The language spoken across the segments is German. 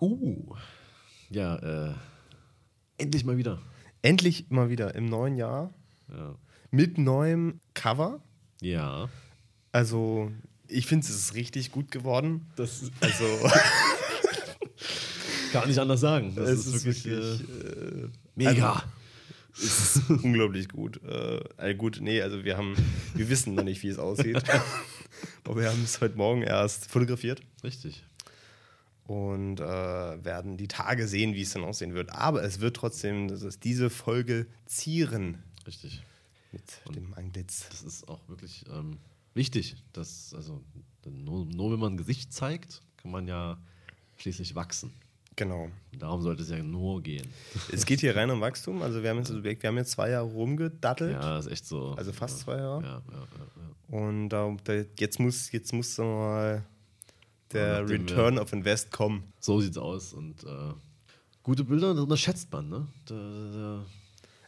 Uh. Ja, äh, endlich mal wieder. Endlich mal wieder im neuen Jahr Ja. mit neuem Cover. Ja. Also, ich finde, es ist richtig gut geworden. Das Also, kann nicht anders sagen. Das es ist, wirklich, äh, äh, mega. es ist unglaublich gut. Äh, also gut, nee, also wir haben, wir wissen noch nicht, wie es aussieht. Aber wir haben es heute Morgen erst fotografiert Richtig. Und äh, werden die Tage sehen, wie es dann aussehen wird. Aber es wird trotzdem, das ist diese Folge zieren Richtig. mit dem Anglitz. Das ist auch wirklich ähm, wichtig. Dass, also, nur, nur wenn man ein Gesicht zeigt, kann man ja schließlich wachsen. Genau. Und darum sollte es ja nur gehen. Es geht hier rein um Wachstum. Also wir haben jetzt, wir haben jetzt zwei Jahre rumgedattelt. Ja, ist echt so. Also fast zwei Jahre. Ja, ja, ja, ja. Und äh, jetzt muss jetzt muss mal der Return of Invest kommen. So sieht's aus. Und äh, gute Bilder, das unterschätzt man, ne? Da, da,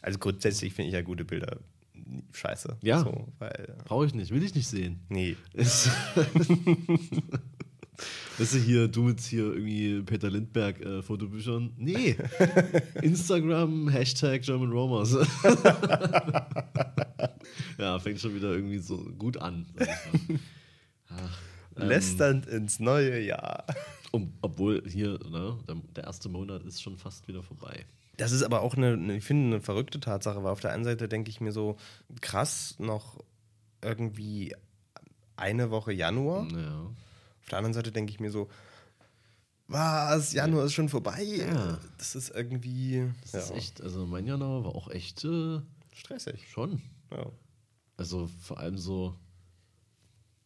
Also grundsätzlich finde ich ja gute Bilder scheiße. Ja. So, weil, Brauche ich nicht, will ich nicht sehen. nee. Ist Weißt du, hier, du mit hier irgendwie Peter Lindberg äh, Fotobüchern? Nee. Instagram, Hashtag German Romers. ja, fängt schon wieder irgendwie so gut an. sag ähm, Lästernd ins neue Jahr. um, obwohl hier, ne, der, erste Monat ist schon fast wieder vorbei. Das ist aber auch eine, ich finde, eine verrückte Tatsache, weil auf der einen Seite denke ich mir so, krass, noch irgendwie eine Woche Januar. Ja. Auf der anderen Seite denke ich mir so, was, Januar ist schon vorbei? Ja. Das ist irgendwie Das ja, ist echt, also mein Januar war auch echt äh, stressig. schon. Ja. Also vor allem so,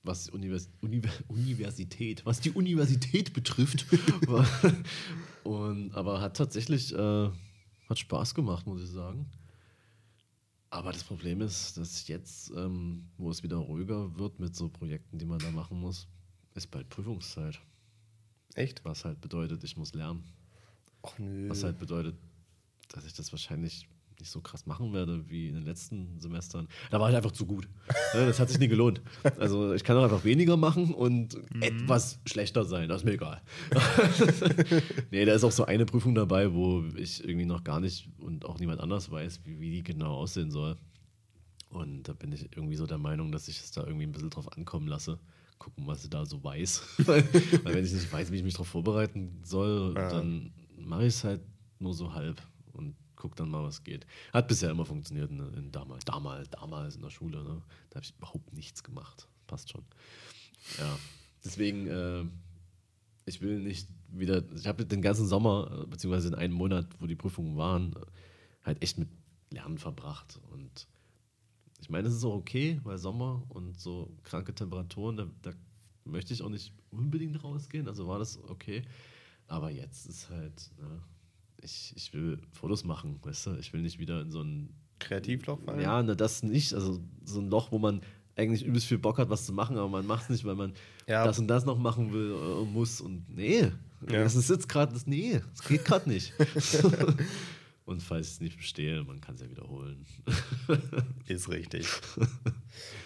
was die Univers Univer Universität, was die Universität betrifft. und, aber hat tatsächlich, äh, hat Spaß gemacht, muss ich sagen. Aber das Problem ist, dass jetzt, ähm, wo es wieder ruhiger wird mit so Projekten, die man da machen muss, ist bald Prüfungszeit. Echt? Was halt bedeutet, ich muss lernen. Ach nö. Was halt bedeutet, dass ich das wahrscheinlich nicht so krass machen werde wie in den letzten Semestern. Da war ich einfach zu gut. Ja, Das hat sich nie gelohnt. Also ich kann auch einfach weniger machen und etwas schlechter sein. Das ist mir egal. nee, da ist auch so eine Prüfung dabei, wo ich irgendwie noch gar nicht und auch niemand anders weiß, wie, wie die genau aussehen soll. Und da bin ich irgendwie so der Meinung, dass ich es da irgendwie ein bisschen drauf ankommen lasse. Gucken, was ich da so weiß. weil, weil wenn ich nicht weiß, wie ich mich darauf vorbereiten soll, Ja. dann mache ich es halt nur so halb und guck dann mal, was geht. Hat bisher immer funktioniert in, in damals, damals, damals in der Schule. Ne? Da habe ich überhaupt nichts gemacht. Passt schon. Ja, deswegen, äh, ich will nicht wieder, ich habe den ganzen Sommer, äh, beziehungsweise in einem Monat, wo die Prüfungen waren, halt echt mit Lernen verbracht. Und ich meine, es ist auch okay, weil Sommer und so kranke Temperaturen, da, da möchte ich auch nicht unbedingt rausgehen. Also war das okay. Aber jetzt ist halt, ne, ich, ich will Fotos machen, weißt du? Ich will nicht wieder in so ein Kreativloch fallen? ja, ne, das nicht. Also so ein Loch, wo man eigentlich übelst viel Bock hat, was zu machen, aber man macht es nicht, weil man Ja. das und das noch machen will äh, und muss. Und nee, Ja. das ist jetzt gerade das. Nee, das geht gerade nicht. und falls ich es nicht bestehe, man kann es ja wiederholen. Ist richtig.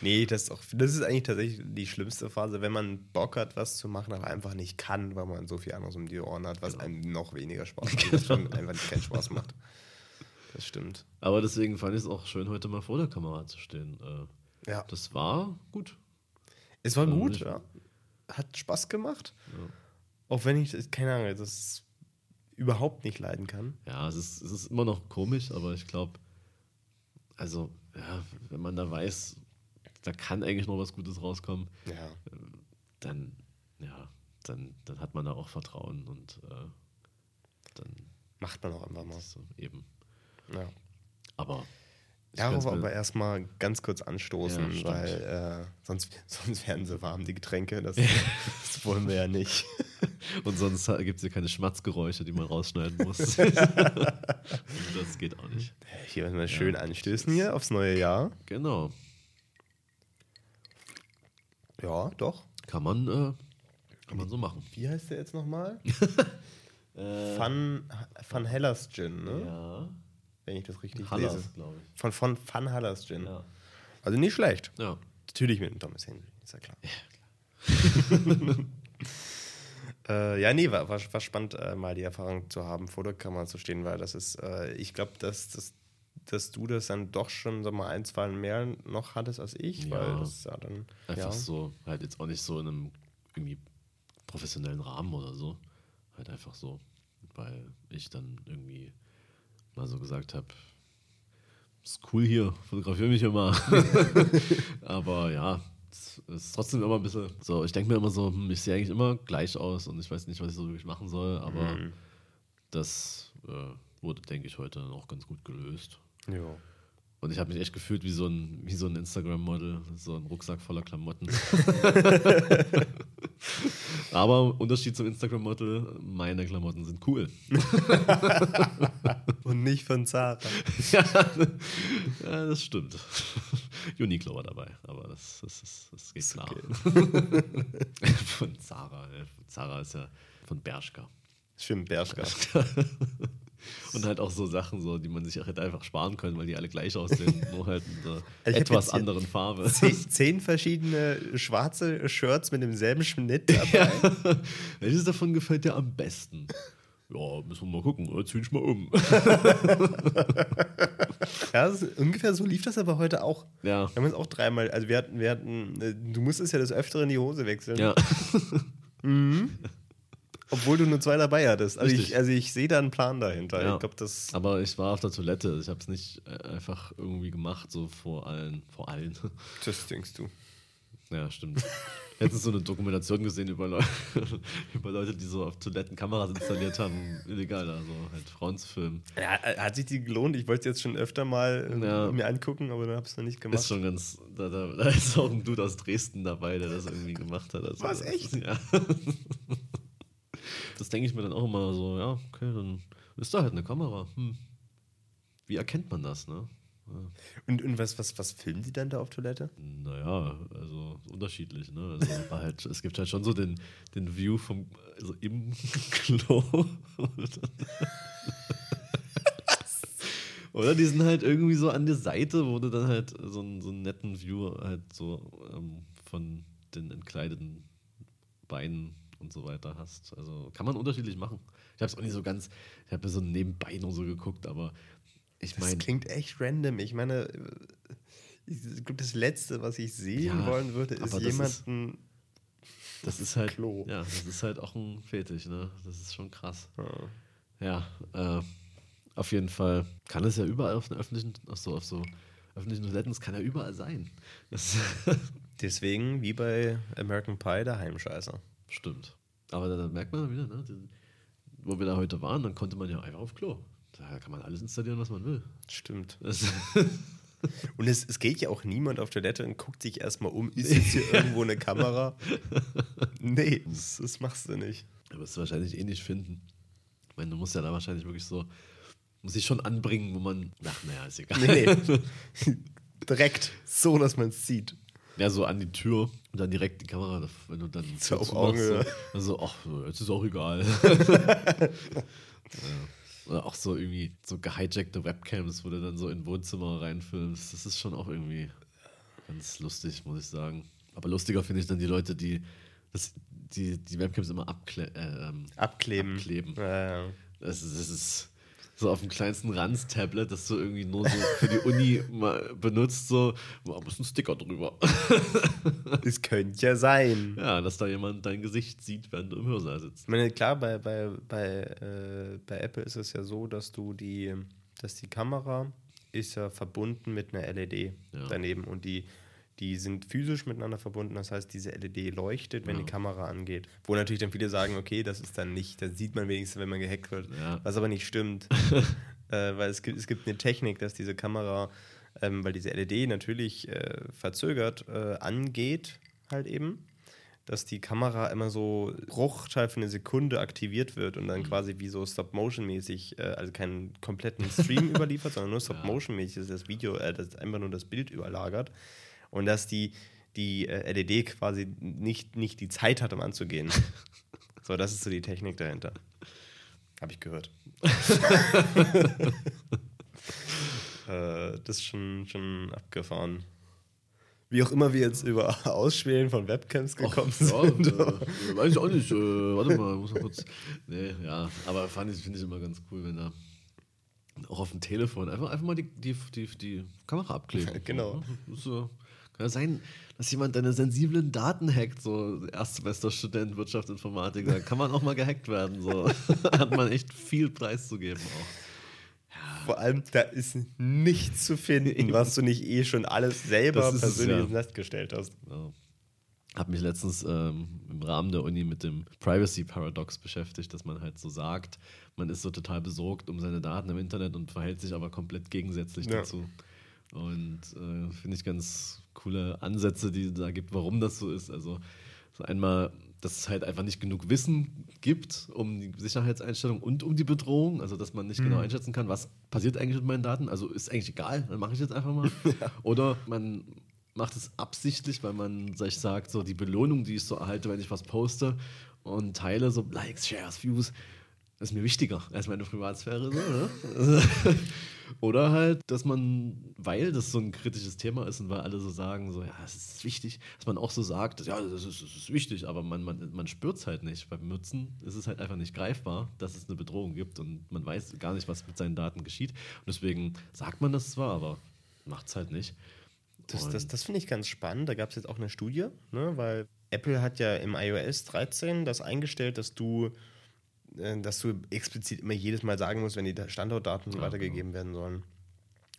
nee, das ist, auch, das ist eigentlich tatsächlich die schlimmste Phase, wenn man Bock hat, was zu machen, aber einfach nicht kann, weil man so viel anderes um die Ohren hat, was Genau. einem noch weniger Spaß macht, was schon einfach nicht keinen Spaß macht. Das stimmt. Aber deswegen fand ich es auch schön, heute mal vor der Kamera zu stehen. Äh, Ja. das war gut. Es war Ja, gut, ja. Hat Spaß gemacht. Ja. Auch wenn ich, das- keine Ahnung, das überhaupt nicht leiden kann. Ja, es ist, es ist immer noch komisch, aber ich glaube, also, ja, wenn man da weiß, da kann eigentlich noch was Gutes rauskommen, Ja. dann, ja, dann, dann hat man da auch Vertrauen und äh, dann Macht man auch einfach mal. so eben. Ja. Aber mir- aber erstmal ganz kurz anstoßen, Ja, weil äh, sonst, sonst werden sie warm, die Getränke. Das, das wollen wir ja nicht. und sonst gibt es ja keine Schmatzgeräusche, die man rausschneiden muss. Und das geht auch nicht. Hier werden wir schön Ja. anstößen hier aufs neue Jahr. Genau. Ja, doch. Kann man, äh, kann man so machen. Wie heißt der jetzt nochmal? Van, Van Hellers Gin, ne? ja. Wenn ich das richtig lese. Hallers, glaube ich. Von, von Van Hellers Gin. Ja. Also nicht schlecht. ja. Natürlich mit dem Thomas Henry, ist ja klar. Äh, ja, nee, war, war, war spannend, äh, mal die Erfahrung zu haben, vor der Kamera zu stehen, weil das ist, äh, ich glaube, dass, dass, dass du das dann doch schon so mal ein, zwei mehr noch hattest als ich, Ja. weil das ja dann. Einfach ja. so, halt jetzt auch nicht so in einem irgendwie professionellen Rahmen oder so. Halt einfach so, weil ich dann irgendwie mal so gesagt habe, ist cool hier, fotografiere mich immer. Aber ja, es ist trotzdem immer ein bisschen so, ich denke mir immer so, hm, ich sehe eigentlich immer gleich aus und ich weiß nicht, was ich so wirklich machen soll, aber Mhm. das äh, wurde, denke ich, heute auch ganz gut gelöst. Ja. Und ich habe mich echt gefühlt wie so ein, wie so ein Instagram-Model, so ein Rucksack voller Klamotten. Aber Unterschied zum Instagram-Model, meine Klamotten sind cool. Und nicht von Zara. ja, ja, das stimmt. Uniqlo war dabei, aber das, das, ist, das geht klar. von Zara. Zara ist ja von Bershka. Stimmt, Bershka. Und halt auch so Sachen, so, die man sich auch hätte einfach sparen können, weil die alle gleich aussehen, nur halt in einer hab etwas anderen Farbe. Zehn, zehn verschiedene schwarze Shirts mit demselben Schnitt dabei. Welches davon gefällt dir am besten? Ja, müssen wir mal gucken. Oder zieh ich mal um. Ja, ist, ungefähr so lief das aber heute auch. Ja. Wir haben uns auch dreimal, also wir hatten, wir hatten, äh, du musstest ja des Öfteren die Hose wechseln. Ja. Obwohl du nur zwei dabei hattest. Also Richtig. ich, also ich sehe da einen Plan dahinter. Ja. Ich glaube, das. Aber ich war auf der Toilette. Ich habe es nicht äh, einfach irgendwie gemacht, so vor allen. Vor allen. Das denkst du. ja, stimmt. Letztens so eine Dokumentation gesehen über, Leu über Leute, die so auf Toiletten Kameras installiert haben, illegal, also halt Frauen zu filmen. Ja, äh, hat sich die gelohnt? Ich wollte es jetzt schon öfter mal äh, Ja. mir angucken, aber dann habe ich es noch nicht gemacht. Ist schon ganz. Da, da, da ist auch ein Dude aus Dresden dabei, der das irgendwie gemacht hat. Also, Was, echt? Ja. Das denke ich mir dann auch immer so, ja, okay, dann ist da halt eine Kamera. Hm. Wie erkennt man das, ne? Und, und was, was, was filmen die dann da auf Toilette? Naja, also unterschiedlich, ne? Also halt, es gibt halt schon so den, den View vom, also im Klo. Oder die sind halt irgendwie so an der Seite, wo du dann halt so einen, so einen netten View halt so ähm, von den entkleideten Beinen und so weiter hast. Also kann man unterschiedlich machen. Ich habe es auch nicht so ganz, ich habe so nebenbei nur so geguckt, aber ich Das meine, klingt echt random. Ich meine, äh, ich glaube, das Letzte, was ich sehen Ja, wollen würde, ist aber das ist- jemanden. das ist halt, Klo. ja, das ist halt auch ein Fetisch, ne? Das ist schon krass. Ja. Ja, äh, auf jeden Fall kann es ja überall auf den öffentlichen, auf so, auf so öffentlichen Toiletten, es kann ja überall sein. Das Deswegen, wie bei American Pie, der Heimscheißer. stimmt. Aber da, da merkt man wieder, ne? Wo wir da heute waren, dann konnte man ja einfach auf Klo. Da kann man alles installieren, was man will. Stimmt. Und es, es geht ja auch niemand auf Toilette und guckt sich erstmal um, ist jetzt hier irgendwo eine Kamera? Nee, das, das machst du nicht. da wirst du wahrscheinlich eh nicht finden. Ich meine, du musst ja da wahrscheinlich wirklich so, muss ich schon anbringen, wo man, ach, naja, ist egal. Nee, nee. Direkt, so dass man es sieht. Ja, so an die Tür und dann direkt die Kamera, wenn du dann So auf Augenhöhe. So, also, ach, jetzt ist auch egal. ja. Oder auch so irgendwie so gehijackte Webcams, wo du dann so in Wohnzimmer reinfilmst. Das ist schon auch irgendwie ganz lustig, muss ich sagen. Aber lustiger finde ich dann die Leute, die das, die, die Webcams immer abkle äh, ähm, Abkleben. abkleben. Ja, ja. Das das ist so auf dem kleinsten Ranz-Tablet, das du irgendwie nur so für die Uni mal benutzt, so, oh, muss ein Sticker drüber. Es könnte ja sein. Ja, dass da jemand dein Gesicht sieht, während du im Hörsaal sitzt. Ich meine, klar, bei, bei, bei, äh, bei Apple ist es ja so, dass du die, dass die Kamera ist ja verbunden mit einer LED Ja. daneben und die, die sind physisch miteinander verbunden. Das heißt, diese LED leuchtet, wenn Ja. die Kamera angeht. Wo natürlich dann viele sagen, okay, das ist dann nicht, das sieht man wenigstens, wenn man gehackt wird. Ja. Was aber nicht stimmt. äh, weil es gibt, es gibt eine Technik, dass diese Kamera, ähm, weil diese LED natürlich äh, verzögert äh, angeht, halt eben, dass die Kamera immer so Bruchteil für eine Sekunde aktiviert wird und Mhm. dann quasi wie so Stop-Motion-mäßig, äh, also keinen kompletten Stream überliefert, sondern nur Stop-Motion-mäßig das Video, äh, das einfach nur das Bild überlagert. Und dass die, die äh, LED quasi nicht, nicht die Zeit hat, um anzugehen. so, das ist so die Technik dahinter. Habe ich gehört. äh, das ist schon, schon abgefahren. Wie auch immer wir jetzt über Ausspielen von Webcams gekommen Ach, ja, sind. äh, weiß ich auch nicht. Äh, warte mal, muss mal kurz. Nee, ja, aber fand ich, finde ich immer ganz cool, wenn da auch auf dem Telefon einfach, einfach mal die, die, die, die Kamera abkleben. Genau. Das ist kann sein, dass jemand deine sensiblen Daten hackt, so Erstsemesterstudent Wirtschaftsinformatik, da kann man auch mal gehackt werden. So. Hat man echt viel preiszugeben auch. Vor allem, da ist nichts zu finden, was du nicht eh schon alles selber ist persönlich ja. ins Netz gestellt hast. Ja. Habe mich letztens ähm, im Rahmen der Uni mit dem Privacy Paradox beschäftigt, dass man halt so sagt, man ist so total besorgt um seine Daten im Internet und verhält sich aber komplett gegensätzlich Ja. dazu. Und äh, finde ich ganz coole Ansätze, die es da gibt, warum das so ist. Also so einmal, dass es halt einfach nicht genug Wissen gibt um die Sicherheitseinstellung und um die Bedrohung. Also dass man nicht genau einschätzen kann, was passiert eigentlich mit meinen Daten. Also ist eigentlich egal, dann mache ich jetzt einfach mal. Oder man macht es absichtlich, weil man sich sagt, so die Belohnung, die ich so erhalte, wenn ich was poste und teile, so Likes, Shares, Views, das ist mir wichtiger als meine Privatsphäre. So, ne? Oder halt, dass man, weil das so ein kritisches Thema ist und weil alle so sagen, so, ja, es ist wichtig, dass man auch so sagt, ja, das ist, das ist wichtig, aber man, man, man spürt es halt nicht. Beim Nutzen ist es halt einfach nicht greifbar, dass es eine Bedrohung gibt und man weiß gar nicht, was mit seinen Daten geschieht. Und deswegen sagt man das zwar, aber macht es halt nicht. Das, das, das finde ich ganz spannend. Da gab es jetzt auch eine Studie, ne? weil Apple hat ja im iOS 13 das eingestellt, dass du, dass du explizit immer jedes Mal sagen musst, wenn die Standortdaten Ja, weitergegeben werden sollen.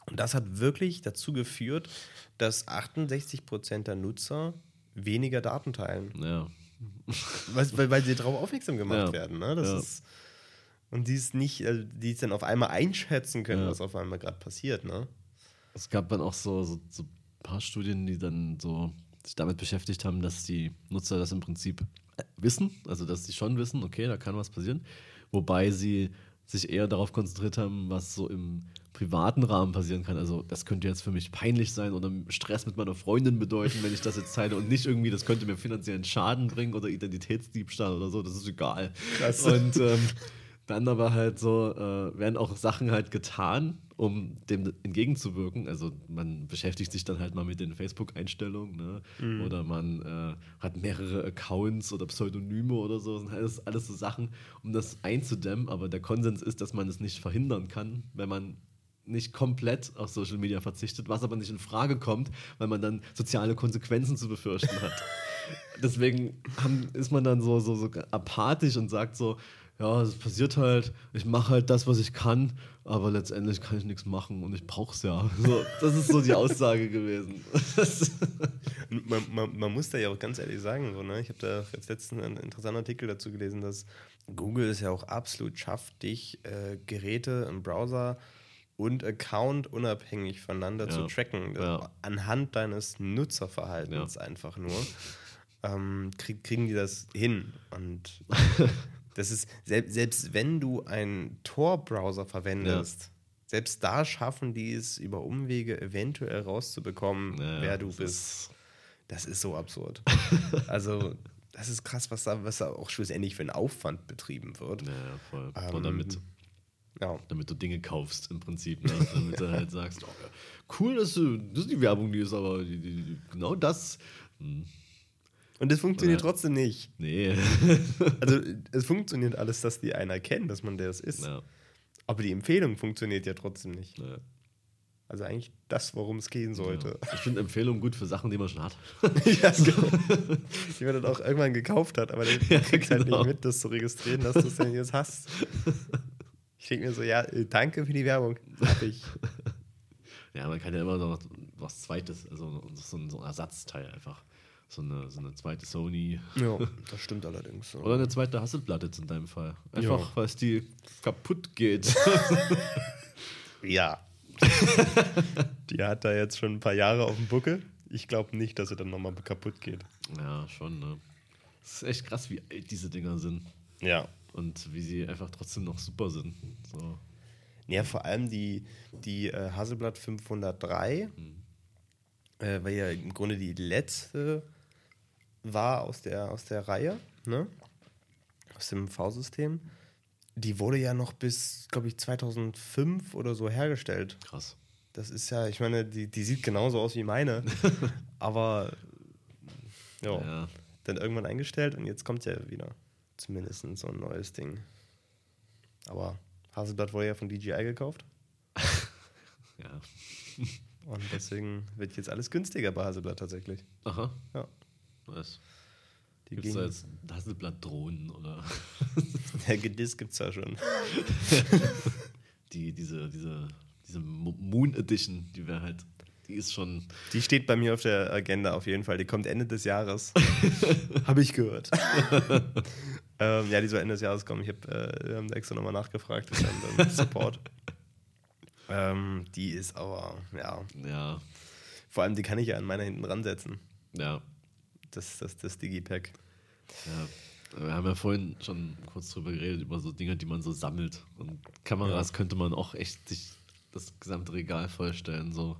Und das hat wirklich dazu geführt, dass 68% der Nutzer weniger Daten teilen, Ja, weil, weil, weil sie darauf aufmerksam gemacht Ja. werden. Ne? Das Ja. ist, und die es nicht, also die es dann auf einmal einschätzen können, was auf einmal gerade passiert. Ne? Es gab dann auch so, so, so ein paar Studien, die dann so sich damit beschäftigt haben, dass die Nutzer das im Prinzip äh, wissen, also dass sie schon wissen, okay, da kann was passieren, wobei sie sich eher darauf konzentriert haben, was so im privaten Rahmen passieren kann. Also das könnte jetzt für mich peinlich sein oder Stress mit meiner Freundin bedeuten, wenn ich das jetzt teile und nicht irgendwie, das könnte mir finanziellen Schaden bringen oder Identitätsdiebstahl oder so, das ist egal. Krass. Und ähm, dann aber halt so, äh, werden auch Sachen halt getan, um dem entgegenzuwirken. Also man beschäftigt sich dann halt mal mit den Facebook-Einstellungen, ne? Oder man äh, hat mehrere Accounts oder Pseudonyme oder so. Das sind alles, alles so Sachen, um das einzudämmen. Aber der Konsens ist, dass man es nicht verhindern kann, wenn man nicht komplett auf Social Media verzichtet, was aber nicht in Frage kommt, weil man dann soziale Konsequenzen zu befürchten hat. Deswegen haben, ist man dann so, so, so apathisch und sagt so, ja, es passiert halt, ich mache halt das, was ich kann, aber letztendlich kann ich nichts machen und ich brauche es ja. So, das ist so die Aussage gewesen. Man, man, man muss da ja auch ganz ehrlich sagen, so, ne? ich habe da jetzt letztens einen interessanten Artikel dazu gelesen, dass Google es ja auch absolut schafft, dich äh, Geräte im Browser und Account unabhängig voneinander Ja. zu tracken. Ja. Anhand deines Nutzerverhaltens einfach nur. Ähm, krieg, kriegen die das hin. Und das ist, selbst, selbst wenn du einen Tor-Browser verwendest, selbst da schaffen die es über Umwege eventuell rauszubekommen, Ja, wer du das bist. ist- Das ist so absurd. also, das ist krass, was da, was da auch schlussendlich für ein Aufwand betrieben wird. Ja, ja, voll. Ähm, Oder damit, Ja. damit du Dinge kaufst im Prinzip. Ne? Damit du halt sagst, oh, ja, cool, dass du, das ist die Werbung, die ist aber die, die, die, genau das. Hm, Und es funktioniert Ja. trotzdem nicht. nee. Also, es funktioniert alles, dass die einen erkennen, dass man der es ist. ja, Aber die Empfehlung funktioniert ja trotzdem nicht. ja. Also eigentlich das, worum es gehen sollte. Ja. Ich finde Empfehlungen gut für Sachen, die man schon hat. Ja, genau. Die man dann auch irgendwann gekauft hat, aber der Ja, kriegt halt genau. nicht mit, das zu registrieren, dass du es denn jetzt hast. Ich denke mir so, ja, äh, danke für die Werbung. Hab ich. Ja, man kann ja immer noch was Zweites, also so ein, so ein Ersatzteil einfach. So eine, so eine zweite Sony Ja, das stimmt allerdings. oder eine zweite Hasselblatt jetzt in deinem Fall. Einfach, Ja. weil es die kaputt geht. Ja. die hat da jetzt schon ein paar Jahre auf dem Buckel. Ich glaube nicht, dass sie dann nochmal kaputt geht. ja, schon, ne? Es ist echt krass, wie alt diese Dinger sind. Ja. Und wie sie einfach trotzdem noch super sind. So. Ja, vor allem die, die äh, Hasselblatt 503, äh, weil ja im Grunde die letzte war aus der, aus der Reihe, ne? aus dem V-System. Die wurde ja noch bis, glaube ich, 2005 oder so hergestellt. Krass. Das ist ja, ich meine, die, die sieht genauso aus wie meine. Aber ja, Ja. dann irgendwann eingestellt und jetzt kommt ja wieder zumindest so ein neues Ding. Aber Hasselblatt wurde ja von DJI gekauft ja. und deswegen wird jetzt alles günstiger bei Hasselblatt tatsächlich. Aha. Ja. Was? Die Gibt es da jetzt Hasselblatt-Drohnen oder Der Gediss gibt's ja schon. die, diese, diese, diese Mo- Moon Edition, die wäre halt, die ist schon. Die steht bei mir auf der Agenda auf jeden Fall. Die kommt Ende des Jahres. habe ich gehört. ähm, ja, die soll Ende des Jahres kommen. Ich habe äh, extra nochmal nachgefragt beim, Support. ähm, die ist aber, ja, Ja, vor allem die kann ich ja an meiner hinten ransetzen. ja, Das, das, das Digipack. ja. Wir haben ja vorhin schon kurz drüber geredet, über so Dinge, die man so sammelt. Und Kameras Ja. könnte man auch echt sich das gesamte Regal vorstellen. So.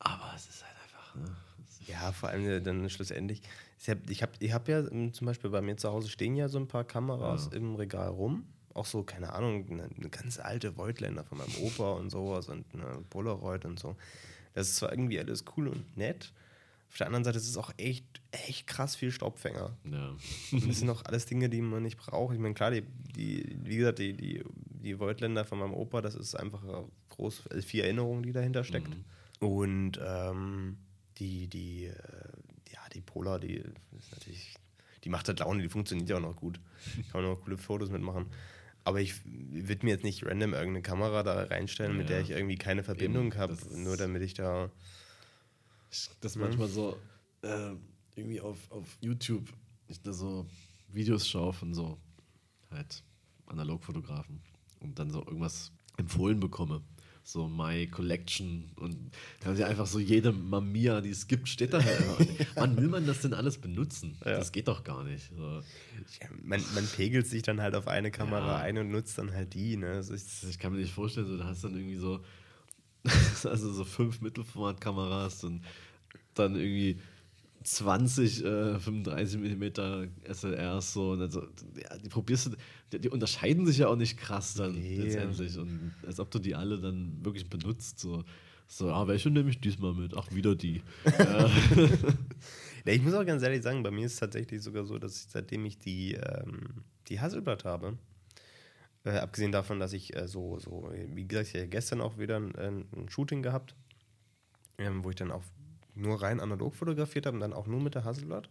Aber es ist halt einfach. Ne? Ja, vor allem dann schlussendlich. Ich habe ich hab, ich hab ja ähm, zum Beispiel bei mir zu Hause stehen ja so ein paar Kameras Ja. im Regal rum. Auch so, keine Ahnung, eine, eine ganz alte Voigtländer von meinem Opa und sowas und eine Polaroid und so. Das ist zwar irgendwie alles cool und nett. Auf der anderen Seite ist es auch echt, echt krass viel Staubfänger. Ja. Das sind auch alles Dinge, die man nicht braucht. Ich meine, klar, die, die, wie gesagt, die, die, die Voigtländer von meinem Opa, das ist einfach groß, also viel Erinnerung, die dahinter steckt. Und ähm, die, die, äh, ja, die Polar, die ist natürlich, die macht halt Laune, die funktioniert ja auch noch gut. Kann man auch coole Fotos mitmachen. Aber ich würde mir jetzt nicht random irgendeine Kamera da reinstellen, mit Ja. der ich irgendwie keine Verbindung habe, nur damit ich da. Ich- das manchmal so äh, irgendwie auf, auf YouTube ich da so Videos schaue von so halt Analogfotografen und dann so irgendwas empfohlen bekomme. So My Collection und da haben sie einfach so jede Mamiya, die es gibt, steht da halt einfach. Wann will man das denn alles benutzen? Ja. Das geht doch gar nicht. So. Ja, man, man pegelt sich dann halt auf eine Kamera Ja. ein und nutzt dann halt die. Ne? Das ist, Ich kann mir nicht vorstellen, so, da hast du dann irgendwie so, also so fünf Mittelformatkameras und dann irgendwie 20 äh, 35 mm SLRs so und dann so, ja, die probierst du, die, die unterscheiden sich ja auch nicht krass dann Nee. letztendlich und als ob du die alle dann wirklich benutzt so so, ah, welche nehme ich diesmal mit? Ach, wieder die. ja, Ja, ich muss auch ganz ehrlich sagen, bei mir ist es tatsächlich sogar so, dass ich seitdem ich die, ähm, die Hasselblatt habe, äh, abgesehen davon, dass ich äh, so, so, wie gesagt, ich habe gestern auch wieder ein, ein Shooting gehabt, ähm, wo ich dann auch nur rein analog fotografiert habe und dann auch nur mit der Hasselblatt.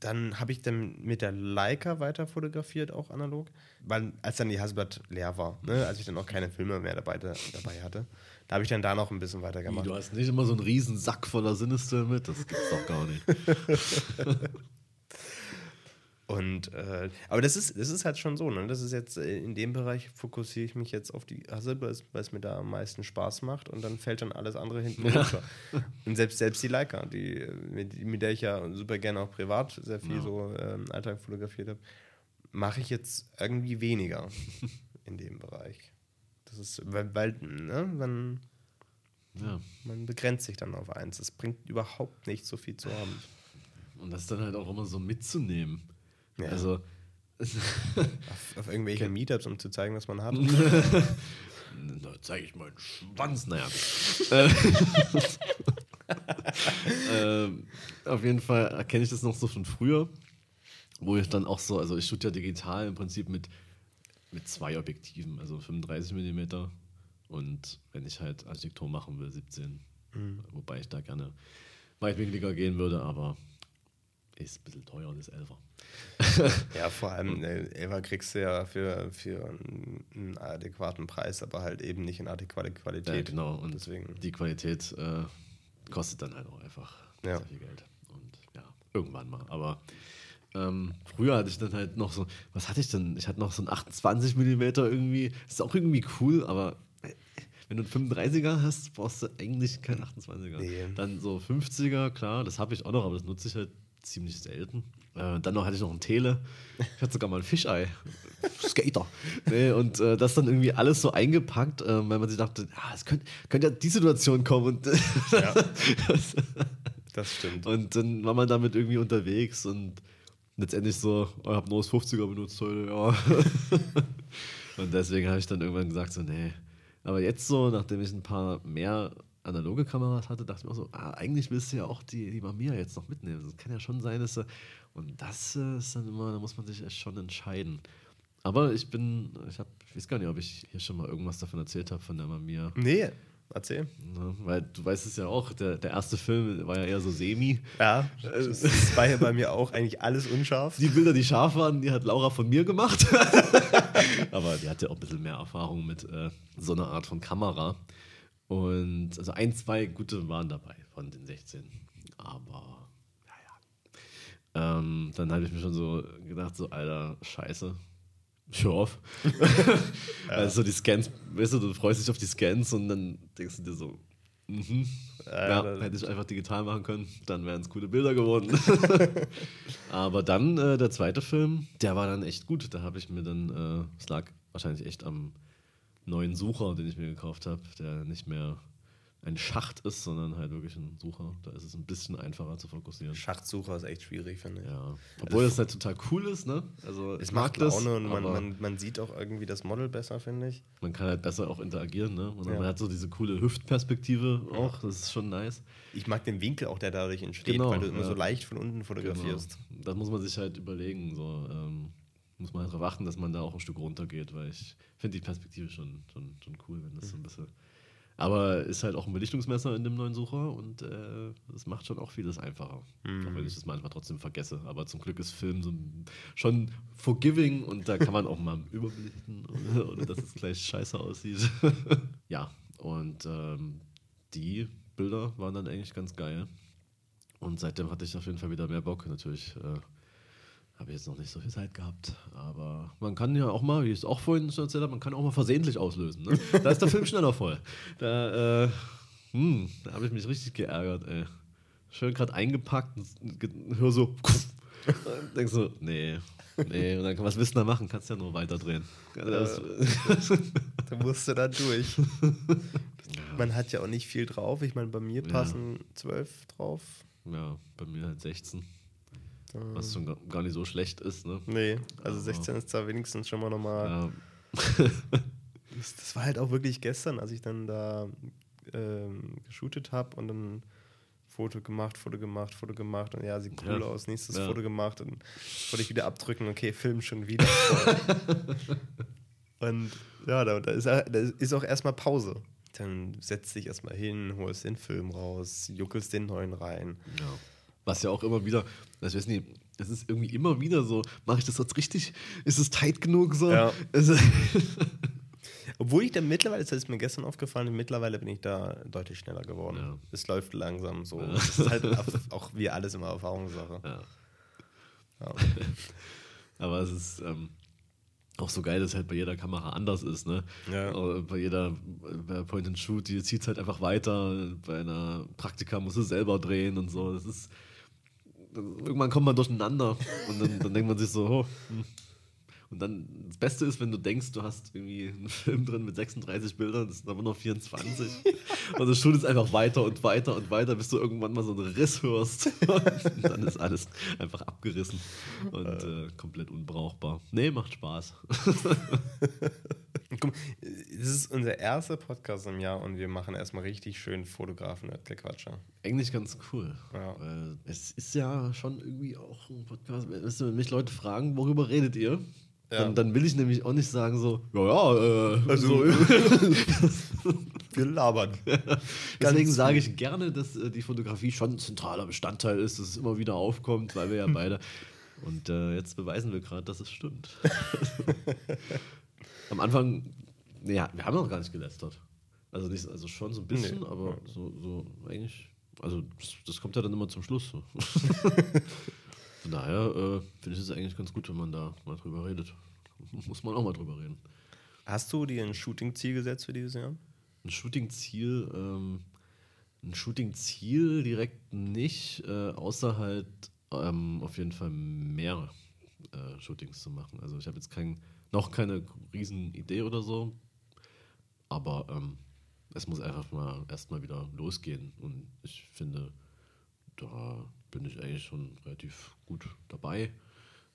Dann habe ich dann mit der Leica weiter fotografiert, auch analog, weil als dann die Hasselblatt leer war, ne, als ich dann auch keine Filme mehr dabei, dabei hatte, da habe ich dann da noch ein bisschen weiter gemacht. du hast nicht immer so einen riesen Sack voller Sinnestil mit, das gibt's doch gar nicht. Und äh, aber das ist, das ist halt schon so, ne? Das ist jetzt äh, in dem Bereich fokussiere ich mich jetzt auf die Hassel, weil es, mir da am meisten Spaß macht und dann fällt dann alles andere hinten runter. Und selbst, selbst die Leica, die, mit, mit der ich ja super gerne auch privat sehr viel Ja. so ähm, Alltag fotografiert habe, mache ich jetzt irgendwie weniger in dem Bereich. Das ist, weil, weil ne, man, Ja. man begrenzt sich dann auf eins. Es bringt überhaupt nicht so viel zu haben. Und das dann halt auch immer so mitzunehmen. Ja. Also, Auf, auf irgendwelche Meetups, um zu zeigen, was man hat. da zeige ich meinen Schwanz. Naja. Äh, ähm, auf jeden Fall erkenne ich das noch so von früher, wo ich dann auch so, also ich shoot ja digital im Prinzip mit, mit zwei Objektiven, also 35 mm und wenn ich halt Architektur machen will, 17. Wobei ich da gerne weitwinkliger gehen würde, aber ist ein bisschen teuer, das 11er. Ja, vor allem, äh, Eva kriegst du ja für, für einen, einen adäquaten Preis, aber halt eben nicht in adäquate Qualität. Ja, genau. Und Deswegen. die Qualität äh, kostet dann halt auch einfach Ja. sehr viel Geld. Und ja, irgendwann mal. Aber ähm, früher hatte ich dann halt noch so, was hatte ich denn? Ich hatte noch so ein 28 mm irgendwie. Ist auch irgendwie cool, aber äh, wenn du einen 35er hast, brauchst du eigentlich keinen 28er. Nee. Dann so 50er, klar, das habe ich auch noch, aber das nutze ich halt ziemlich selten. Äh, dann noch hatte ich noch ein Tele. Ich hatte sogar mal ein Fischei. Skater. Nee, und äh, das dann irgendwie alles so eingepackt, äh, weil man sich dachte, ah, es könnte könnte ja die Situation kommen. Und, Ja, das stimmt. und dann war man damit irgendwie unterwegs und letztendlich so, oh, ich habe nur das 50er benutzt heute, ja. und deswegen habe ich dann irgendwann gesagt, so, nee. Aber jetzt so, nachdem ich ein paar mehr analoge Kameras hatte, dachte ich mir auch so, ah, eigentlich willst du ja auch die, die Mamiya jetzt noch mitnehmen. Es kann ja schon sein, dass du, und das äh, ist dann immer, da muss man sich echt schon entscheiden. Aber ich bin, ich habe, ich weiß gar nicht, ob ich hier schon mal irgendwas davon erzählt habe von der Mamiya. Nee, erzähl. Ne? Weil du weißt es ja auch, der, der erste Film war ja eher so semi. Ja, das war ja bei mir auch eigentlich alles unscharf. Die Bilder, die scharf waren, die hat Laura von mir gemacht. Aber die hatte auch ein bisschen mehr Erfahrung mit äh, so einer Art von Kamera. Und also ein, zwei gute waren dabei von den 16. Aber, naja. Ähm, dann habe ich mir schon so gedacht, so, Alter, scheiße. Show off. ja. Also die Scans, weißt du, du freust dich auf die Scans und dann denkst du dir so, mhm. Ja, ja hätte ich einfach digital machen können, dann wären es coole Bilder geworden. Aber dann äh, der zweite Film, der war dann echt gut. Da habe ich mir dann, äh, es lag wahrscheinlich echt am neuen Sucher, den ich mir gekauft habe, der nicht mehr ein Schacht ist, sondern halt wirklich ein Sucher. Da ist es ein bisschen einfacher zu fokussieren. Schachtsucher ist echt schwierig, finde ich. Ja. Obwohl das halt total cool ist, ne? Also es macht Laune das, und man, man, man, sieht auch irgendwie das Model besser, finde ich. Man kann halt besser auch interagieren, ne? Und ja. man hat so diese coole Hüftperspektive auch, das ist schon nice. Ich mag den Winkel auch, der dadurch entsteht, genau, weil du immer ja. so leicht von unten fotografierst. Genau. Das muss man sich halt überlegen, so. Ähm, muss man darauf achten, dass man da auch ein Stück runtergeht, weil ich finde die Perspektive schon, schon, schon cool, wenn das so ein bisschen aber ist halt auch ein Belichtungsmesser in dem neuen Sucher und äh, das macht schon auch vieles einfacher. Mhm. Auch wenn ich das manchmal trotzdem vergesse. Aber zum Glück ist Film so schon forgiving und da kann man auch mal überbelichten, ohne, dass es gleich scheiße aussieht. ja, und ähm, die Bilder waren dann eigentlich ganz geil. Und seitdem hatte ich auf jeden Fall wieder mehr Bock. Natürlich äh, habe ich jetzt noch nicht so viel Zeit gehabt. Aber man kann ja auch mal, wie ich es auch vorhin schon erzählt habe, man kann auch mal versehentlich auslösen. Ne? Da ist der Film schneller voll. Da, äh, hm, da habe ich mich richtig geärgert, ey. Schön gerade eingepackt und hör so. Und denkst so, nee, nee. Und dann was willst du da machen? Kannst ja nur weiterdrehen. Das, da musst du da durch. Man hat ja auch nicht viel drauf. Ich meine, bei mir passen zwölf ja. drauf. Ja, bei mir halt 16. Was schon gar nicht so schlecht ist, ne? Nee, also 16 ist da wenigstens schon mal nochmal. Ja. das war halt auch wirklich gestern, als ich dann da ähm, geshootet habe und dann Foto gemacht, Foto gemacht, Foto gemacht und ja, sieht cool ja. aus, nächstes ja. Foto gemacht und wollte ich wieder abdrücken, okay, Film schon wieder. und ja, da, da, ist, da ist auch erstmal Pause. Dann setzt dich erstmal hin, holst den Film raus, juckelst den neuen rein. Ja. Was ja auch immer wieder, ich weiß nicht, es ist irgendwie immer wieder so, mache ich das jetzt richtig? Ist es tight genug so? Ja. Obwohl ich da mittlerweile, das ist mir gestern aufgefallen, mittlerweile bin ich da deutlich schneller geworden. Ja. Es läuft langsam so. Ja. Das ist halt auch wie alles immer Erfahrungssache. Ja. ja. Aber es ist ähm, auch so geil, dass es halt bei jeder Kamera anders ist. Ne? Ja. Bei jeder bei Point and Shoot, die zieht es halt einfach weiter. Bei einer Praktika muss es selber drehen und so. Das ist irgendwann kommt man durcheinander und dann, dann denkt man sich so, oh, hm. Und dann das Beste ist, wenn du denkst, du hast irgendwie einen Film drin mit 36 Bildern, das sind aber nur 24. und du shootest einfach weiter und weiter und weiter, bis du irgendwann mal so einen Riss hörst. und dann ist alles einfach abgerissen und äh, komplett unbrauchbar. Nee, macht Spaß. Guck, das ist unser erster Podcast im Jahr und wir machen erstmal richtig schön Fotografen Quatscher. Eigentlich ganz cool. Ja. Weil es ist ja schon irgendwie auch ein Podcast. Wenn mich Leute fragen, worüber redet ihr? Ja. Dann, dann, will ich nämlich auch nicht sagen so, ja, ja, äh, also, so. wir labern. Deswegen sage ich gerne, dass äh, die Fotografie schon ein zentraler Bestandteil ist, dass es immer wieder aufkommt, weil wir ja beide. Und äh, jetzt beweisen wir gerade, dass es stimmt. Am Anfang, ja, wir haben noch gar nicht gelästert. Also, nicht, also schon so ein bisschen, nee. aber so, so eigentlich, also das, das, kommt ja dann immer zum Schluss. So. Von daher äh, finde ich es eigentlich ganz gut, wenn man da mal drüber redet. Muss man auch mal drüber reden. Hast du dir ein Shooting-Ziel gesetzt für dieses Jahr? Ein Shooting-Ziel, ähm, ein Shooting-Ziel direkt nicht, äh, außer halt ähm, auf jeden Fall mehr äh, Shootings zu machen. Also ich habe jetzt kein, noch keine riesen Idee oder so, aber ähm, es muss einfach mal erstmal wieder losgehen und ich finde, da bin ich eigentlich schon relativ gut dabei.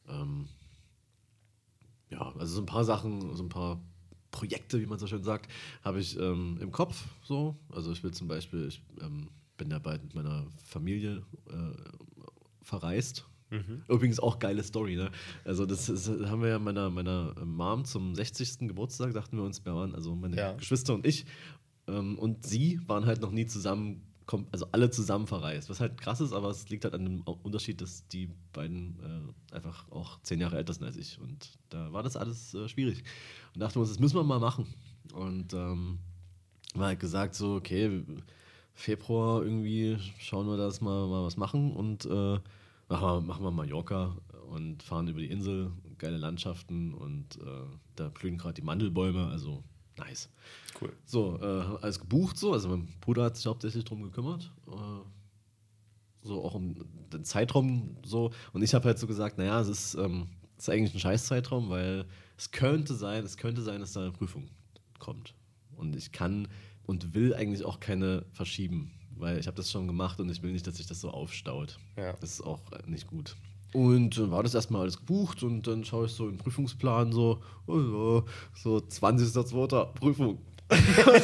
Ähm, ja, also so ein paar Sachen, so ein paar Projekte, wie man so schön sagt, habe ich ähm, im Kopf so. Also ich will zum Beispiel, ich ähm, bin ja bald mit meiner Familie äh, verreist. Mhm. Übrigens auch geile Story, ne? Also das, ist, haben wir ja meiner, meiner Mom zum 60. Geburtstag, dachten wir uns, wir waren, also meine ja. Geschwister und ich ähm, und sie waren halt noch nie zusammen also alle zusammen verreist. Was halt krass ist, aber es liegt halt an dem Unterschied, dass die beiden äh, einfach auch zehn Jahre älter sind als ich. Und da war das alles äh, schwierig. Und dachten wir uns, das müssen wir mal machen. Und ähm, war halt gesagt, so, okay, Februar irgendwie schauen wir, dass wir mal was machen und äh, machen, wir, machen wir Mallorca und fahren über die Insel, geile Landschaften und äh, da blühen gerade die Mandelbäume, also nice. Cool. So, äh, alles gebucht so. Also mein Bruder hat sich hauptsächlich darum gekümmert. Äh, so auch um den Zeitraum so. Und ich habe halt so gesagt, naja, es ist, ähm, es ist eigentlich ein Scheiß-Zeitraum, weil es könnte sein, es könnte sein, dass da eine Prüfung kommt. Und ich kann und will eigentlich auch keine verschieben, weil ich habe das schon gemacht und ich will nicht, dass sich das so aufstaut. Ja. Das ist auch nicht gut. Und dann war das erstmal alles gebucht und dann schaue ich so im Prüfungsplan so, oh, so 20.02. Prüfung.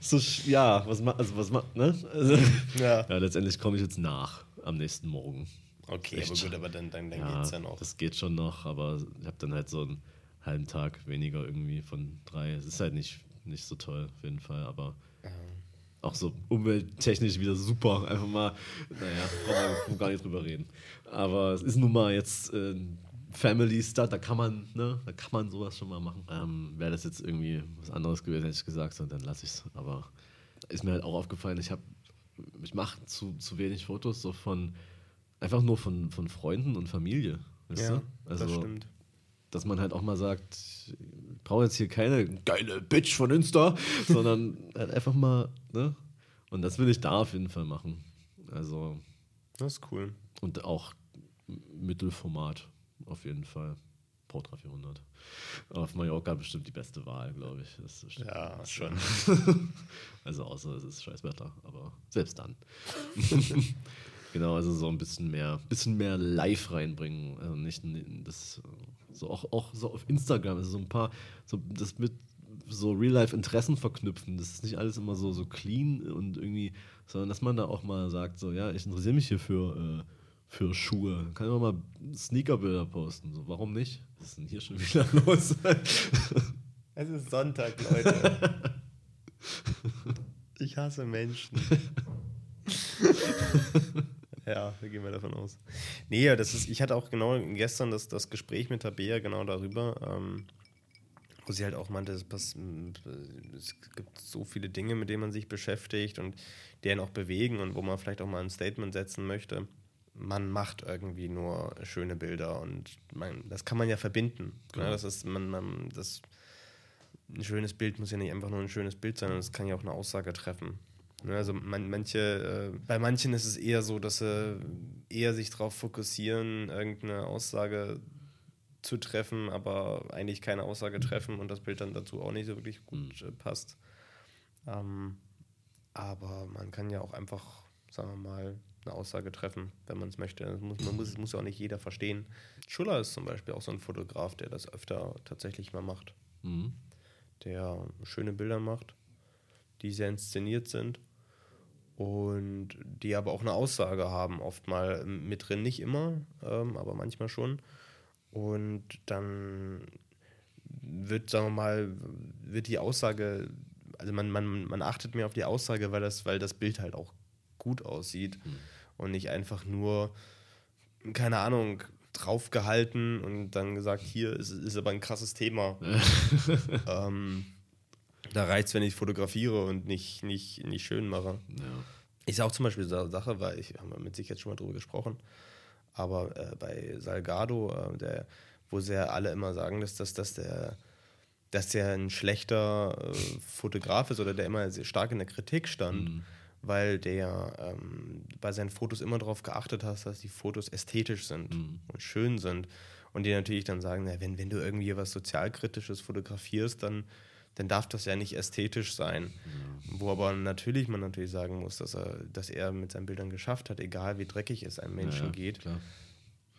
so, so, ja, was macht, also was macht, ne? Also, ja. ja. letztendlich komme ich jetzt nach am nächsten Morgen. Okay, Echt, aber gut, aber dann, dann, dann ja, geht's ja noch. Das geht schon noch, aber ich habe dann halt so einen halben Tag weniger irgendwie von drei. Es ist halt nicht, nicht so toll, auf jeden Fall, aber ja. Auch so umwelttechnisch wieder super. Einfach mal, naja, brauchen wir gar nicht drüber reden. Aber es ist nun mal jetzt äh, Family Star, da kann man, ne, da kann man sowas schon mal machen. Ähm, Wäre das jetzt irgendwie was anderes gewesen, hätte ich gesagt, dann lasse ich es. Aber ist mir halt auch aufgefallen, ich habe, ich mache zu, zu wenig Fotos so von, einfach nur von, von Freunden und Familie. Weißt ja, du? Also, das stimmt. Dass man halt auch mal sagt, brauche jetzt hier keine geile Bitch von Insta, sondern halt einfach mal, ne? Und das will ich da auf jeden Fall machen. Also. Das ist cool. Und auch Mittelformat auf jeden Fall. Portra 400. Auf Mallorca bestimmt die beste Wahl, glaube ich. ja, schon. also außer es ist scheiß Wetter, aber selbst dann. genau, also so ein bisschen mehr, bisschen mehr live reinbringen. Also nicht das, so auch, auch so auf Instagram, also so ein paar, so das mit so Real-Life-Interessen verknüpfen. Das ist nicht alles immer so, so clean und irgendwie, sondern dass man da auch mal sagt, so, ja, ich interessiere mich hier für. Äh, für Schuhe. Kann man mal Sneakerbilder posten. So, warum nicht? Was ist denn hier schon wieder los? es ist Sonntag, Leute. Ich hasse Menschen. ja, wir gehen mal davon aus. Nee, das ist, ich hatte auch genau gestern das, das Gespräch mit Tabea genau darüber, ähm, wo sie halt auch meinte, es, es gibt so viele Dinge, mit denen man sich beschäftigt und deren auch bewegen und wo man vielleicht auch mal ein Statement setzen möchte man macht irgendwie nur schöne Bilder und man, das kann man ja verbinden. Ne? Genau. Ja, das ist, man, man, das, ein schönes Bild muss ja nicht einfach nur ein schönes Bild sein, es kann ja auch eine Aussage treffen. Ne? Also man, manche, äh, bei manchen ist es eher so, dass sie eher sich darauf fokussieren, irgendeine Aussage zu treffen, aber eigentlich keine Aussage treffen und das Bild dann dazu auch nicht so wirklich gut mhm. passt. Ähm, aber man kann ja auch einfach, sagen wir mal, eine Aussage treffen, wenn man es möchte. Das muss, man muss, muss ja auch nicht jeder verstehen. Schuller ist zum Beispiel auch so ein Fotograf, der das öfter tatsächlich mal macht. Mhm. Der schöne Bilder macht, die sehr inszeniert sind und die aber auch eine Aussage haben, oft mal mit drin, nicht immer, ähm, aber manchmal schon. Und dann wird, sagen wir mal, wird die Aussage, also man, man, man achtet mehr auf die Aussage, weil das, weil das Bild halt auch gut aussieht. Mhm und nicht einfach nur, keine Ahnung, draufgehalten und dann gesagt, hier ist, ist aber ein krasses Thema. ähm, da reicht es, wenn ich fotografiere und nicht, nicht, nicht schön mache. Ja. Ist auch zum Beispiel so eine Sache, weil ich haben wir mit sich jetzt schon mal drüber gesprochen, aber äh, bei Salgado, äh, der, wo sie ja alle immer sagen, dass, dass, dass der dass der ein schlechter äh, Fotograf ist oder der immer sehr stark in der Kritik stand. Mhm weil der ähm, bei seinen Fotos immer darauf geachtet hat, dass die Fotos ästhetisch sind mhm. und schön sind. Und die natürlich dann sagen, na, wenn, wenn du irgendwie was Sozialkritisches fotografierst, dann, dann darf das ja nicht ästhetisch sein. Mhm. Wo aber natürlich man natürlich sagen muss, dass er, dass er mit seinen Bildern geschafft hat, egal wie dreckig es einem Menschen ja, geht. Klar.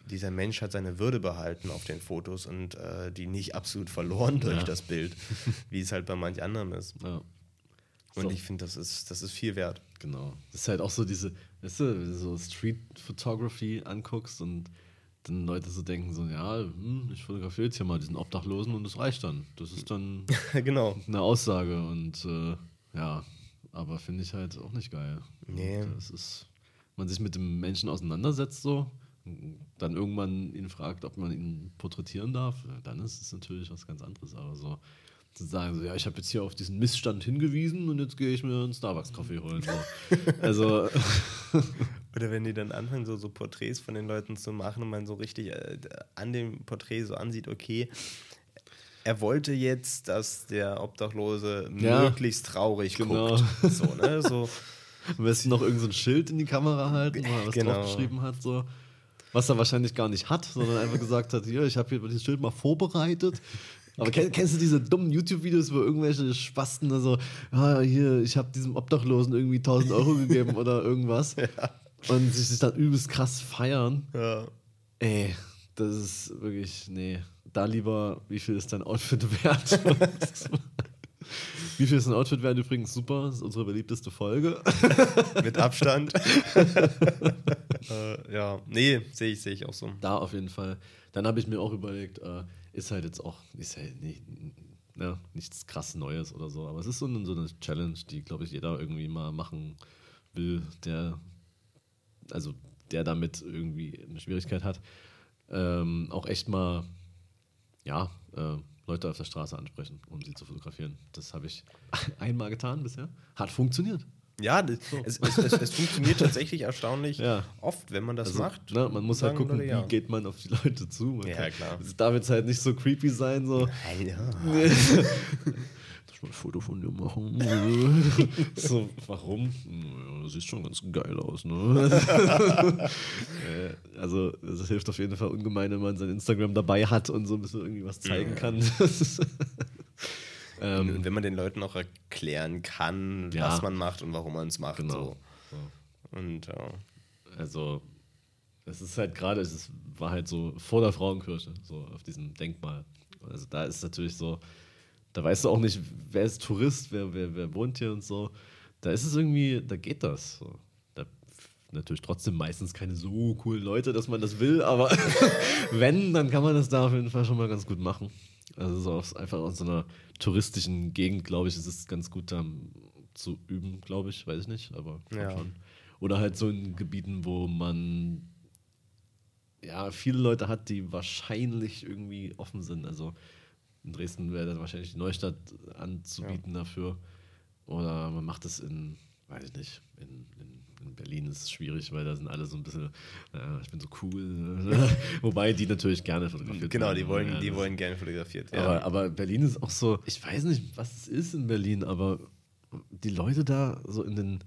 dieser Mensch hat seine Würde behalten auf den Fotos und äh, die nicht absolut verloren durch Ja. das Bild, wie es halt bei manch anderem ist. Ja. Und So. ich finde, das ist, das ist viel wert. Genau. Das ist halt auch so diese, weißt du, wenn du so Street Photography anguckst und dann Leute so denken so, ja, hm, ich fotografiere jetzt hier mal diesen Obdachlosen und das reicht dann. Das ist dann genau. eine Aussage und äh, ja, aber finde ich halt auch nicht geil. Nee. Das ist, man sich mit dem Menschen auseinandersetzt so, dann irgendwann ihn fragt, ob man ihn porträtieren darf, dann ist es natürlich was ganz anderes. Aber so zu sagen, so, ja, ich habe jetzt hier auf diesen Missstand hingewiesen und jetzt gehe ich mir einen Starbucks-Kaffee holen. So. Also, Oder wenn die dann anfangen, so, so Porträts von den Leuten zu machen und man so richtig äh, an dem Porträt so ansieht, okay, er wollte jetzt, dass der Obdachlose Ja. möglichst traurig Genau. guckt. So, ne? So, am besten noch irgendein so ein Schild in die Kamera halten, wo er was Genau. draufgeschrieben hat, so. Was er wahrscheinlich gar nicht hat, sondern einfach gesagt hat, hier, ich habe hier dieses Schild mal vorbereitet. Aber kenn, kennst du diese dummen YouTube-Videos, wo irgendwelche Spasten da so, ah, hier, ich habe diesem Obdachlosen irgendwie 1000 Euro gegeben oder irgendwas. Und sich dann übelst krass feiern. ja. Ey, das ist wirklich, nee. Da lieber, wie viel ist dein Outfit wert? wie viel ist ein Outfit wert? Übrigens super, das ist unsere beliebteste Folge. Mit Abstand. äh, ja, nee, sehe ich, sehe ich auch so. Da auf jeden Fall. Dann habe ich mir auch überlegt, äh, ist halt jetzt auch, ist halt nicht, ja, nichts krass Neues oder so, aber es ist so eine, so eine Challenge, die, glaube ich, jeder irgendwie mal machen will, der, also der damit irgendwie eine Schwierigkeit hat, ähm, auch echt mal, ja, äh, Leute auf der Straße ansprechen, um sie zu fotografieren. Das habe ich einmal getan bisher. Hat funktioniert. Ja, das, es, es, es, es funktioniert tatsächlich erstaunlich Ja. oft, wenn man das Also, macht. ne, man muss halt gucken, ja. wie geht man auf die Leute zu. Man Ja, klar. Es darf jetzt halt nicht so creepy sein, so. Ja. Darf ich mal ein Foto von dir machen? so, warum? Naja, du siehst schon ganz geil aus, ne? Äh, also, es hilft auf jeden Fall ungemein, wenn man sein Instagram dabei hat und so ein bisschen irgendwie was zeigen kann. Ähm, Und wenn man den Leuten auch erklären kann, Ja. was man macht und warum man es macht. genau. So. Und ja. Also, es ist halt gerade, es ist- war halt so vor der Frauenkirche, so auf diesem Denkmal. Also da ist natürlich so, da weißt du auch nicht, wer ist Tourist, wer, wer, wer wohnt hier und so. Da ist es irgendwie, da geht das. So. Natürlich trotzdem meistens keine so coolen Leute, dass man das will, aber wenn, dann kann man das da auf jeden Fall schon mal ganz gut machen. Also so aus, einfach aus so einer touristischen Gegend, glaube ich, ist es ganz gut da zu üben, glaube ich, weiß ich nicht, aber Ja. schon. Oder halt so in Gebieten, wo man ja viele Leute hat, die wahrscheinlich irgendwie offen sind. Also in Dresden wäre dann wahrscheinlich die Neustadt anzubieten dafür. Oder man macht es in, weiß ich nicht, in, in, in Berlin ist es schwierig, weil da sind alle so ein bisschen, ja, ich bin so cool. Wobei die natürlich gerne fotografiert Genau, werden. die wollen, Ja, die wollen gerne fotografiert aber, werden. aber Berlin ist auch so, ich weiß nicht, was es ist in Berlin, aber die Leute da so in den,